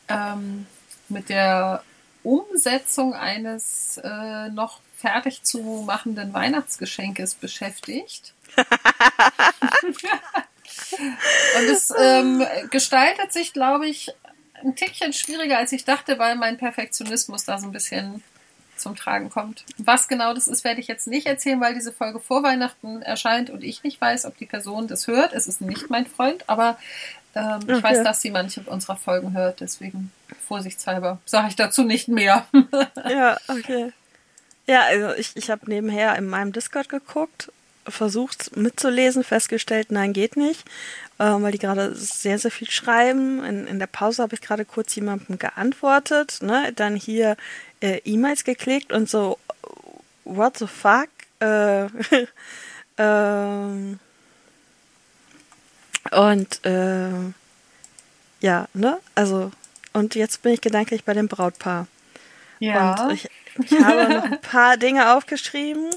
ähm, mit der Umsetzung eines äh, noch fertig zu machenden Weihnachtsgeschenkes beschäftigt. Und es ähm, gestaltet sich, glaube ich, ein Tickchen schwieriger, als ich dachte, weil mein Perfektionismus da so ein bisschen zum Tragen kommt. Was genau das ist, werde ich jetzt nicht erzählen, weil diese Folge vor Weihnachten erscheint und ich nicht weiß, ob die Person das hört. Es ist nicht mein Freund, aber ähm, okay. ich weiß, dass sie manche unserer Folgen hört. Deswegen vorsichtshalber sage ich dazu nicht mehr. ja, okay. Ja, also ich, ich habe nebenher in meinem Discord geguckt versucht mitzulesen, festgestellt, nein, geht nicht, äh, weil die gerade sehr, sehr viel schreiben. In, in der Pause habe ich gerade kurz jemandem geantwortet, ne? dann hier äh, E-Mails geklickt und so, what the fuck? Äh, ähm, und äh, ja, ne? Also, und jetzt bin ich gedanklich bei dem Brautpaar. Ja. Und ich, ich habe noch ein paar Dinge aufgeschrieben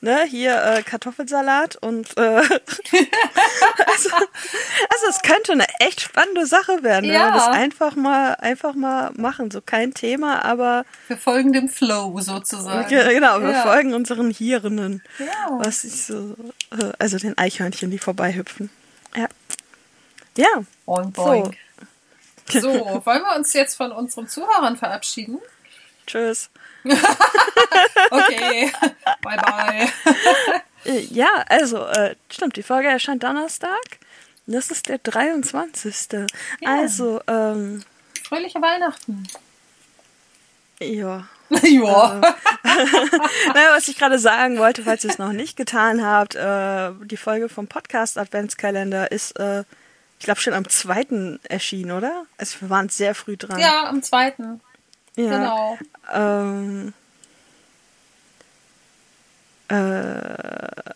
ne, hier äh, Kartoffelsalat und äh, also, also es könnte eine echt spannende Sache werden, ja. wenn wir das einfach mal einfach mal machen, so kein Thema, aber wir folgen dem Flow sozusagen. Genau, wir ja. folgen unseren Hirnen. Ja. Was ich so äh, also den Eichhörnchen, die vorbeihüpfen. Ja. Ja. Boing, boing. So. so, wollen wir uns jetzt von unseren Zuhörern verabschieden? Tschüss. okay, bye bye. Äh, ja, also, äh, stimmt, die Folge erscheint Donnerstag. Das ist der 23. Ja. Also, ähm. Fröhliche Weihnachten. Ja. ja. Äh, naja, was ich gerade sagen wollte, falls ihr es noch nicht getan habt, äh, die Folge vom Podcast Adventskalender ist, äh, ich glaube, schon am 2. erschienen, oder? Also wir waren sehr früh dran. Ja, am 2. Ja. Genau. Ähm, äh,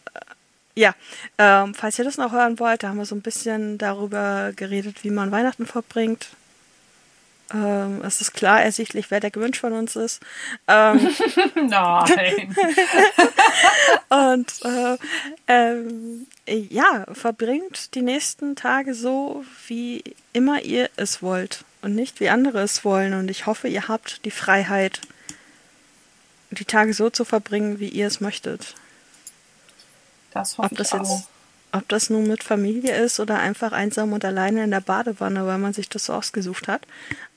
ja, ähm, falls ihr das noch hören wollt, da haben wir so ein bisschen darüber geredet, wie man Weihnachten verbringt. Ähm, es ist klar ersichtlich, wer der gewünscht von uns ist. Ähm, Nein. und äh, ähm, ja, verbringt die nächsten Tage so, wie immer ihr es wollt und nicht wie andere es wollen. Und ich hoffe, ihr habt die Freiheit, die Tage so zu verbringen, wie ihr es möchtet. Das hoffe ob das ich jetzt, auch. Ob das nun mit Familie ist oder einfach einsam und alleine in der Badewanne, weil man sich das so ausgesucht hat.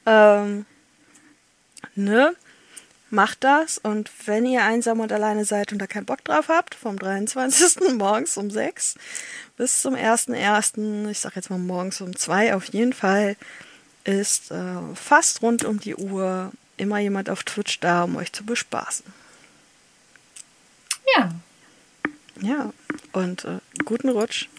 Ähm, ne? Macht das und wenn ihr einsam und alleine seid und da keinen Bock drauf habt, vom 23. morgens um 6 bis zum 1.1., ich sag jetzt mal morgens um 2 auf jeden Fall, ist äh, fast rund um die Uhr immer jemand auf Twitch da, um euch zu bespaßen. Ja. Ja, und äh, guten Rutsch.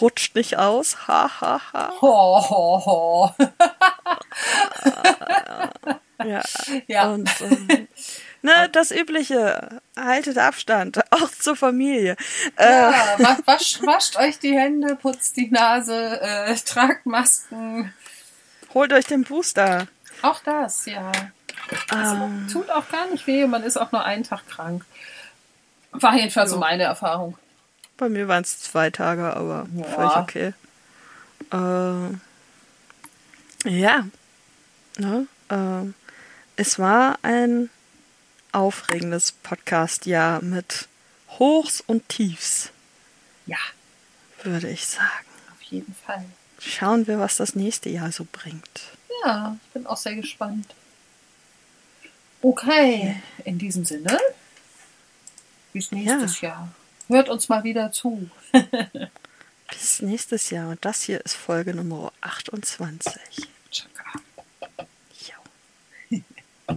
Rutscht nicht aus. Ha, ha, ha. Ho, ho, ho. ja. ja. Und ähm, ne, das Übliche. Haltet Abstand, auch zur Familie. Ja, äh, wascht, wascht euch die Hände, putzt die Nase, äh, tragt Holt euch den Booster. Auch das, ja. Also, ähm, tut auch gar nicht weh, man ist auch nur einen Tag krank. War jedenfalls so meine Erfahrung. Bei mir waren es zwei Tage, aber ja. völlig okay. Äh, ja. Ne? Äh, es war ein aufregendes Podcast-Jahr mit Hochs und Tiefs. Ja. Würde ich sagen. Auf jeden Fall. Schauen wir, was das nächste Jahr so bringt. Ja, ich bin auch sehr gespannt. Okay, in diesem Sinne, bis nächstes ja. Jahr. Hört uns mal wieder zu. bis nächstes Jahr. Und das hier ist Folge Nummer 28. Chaka. Ja.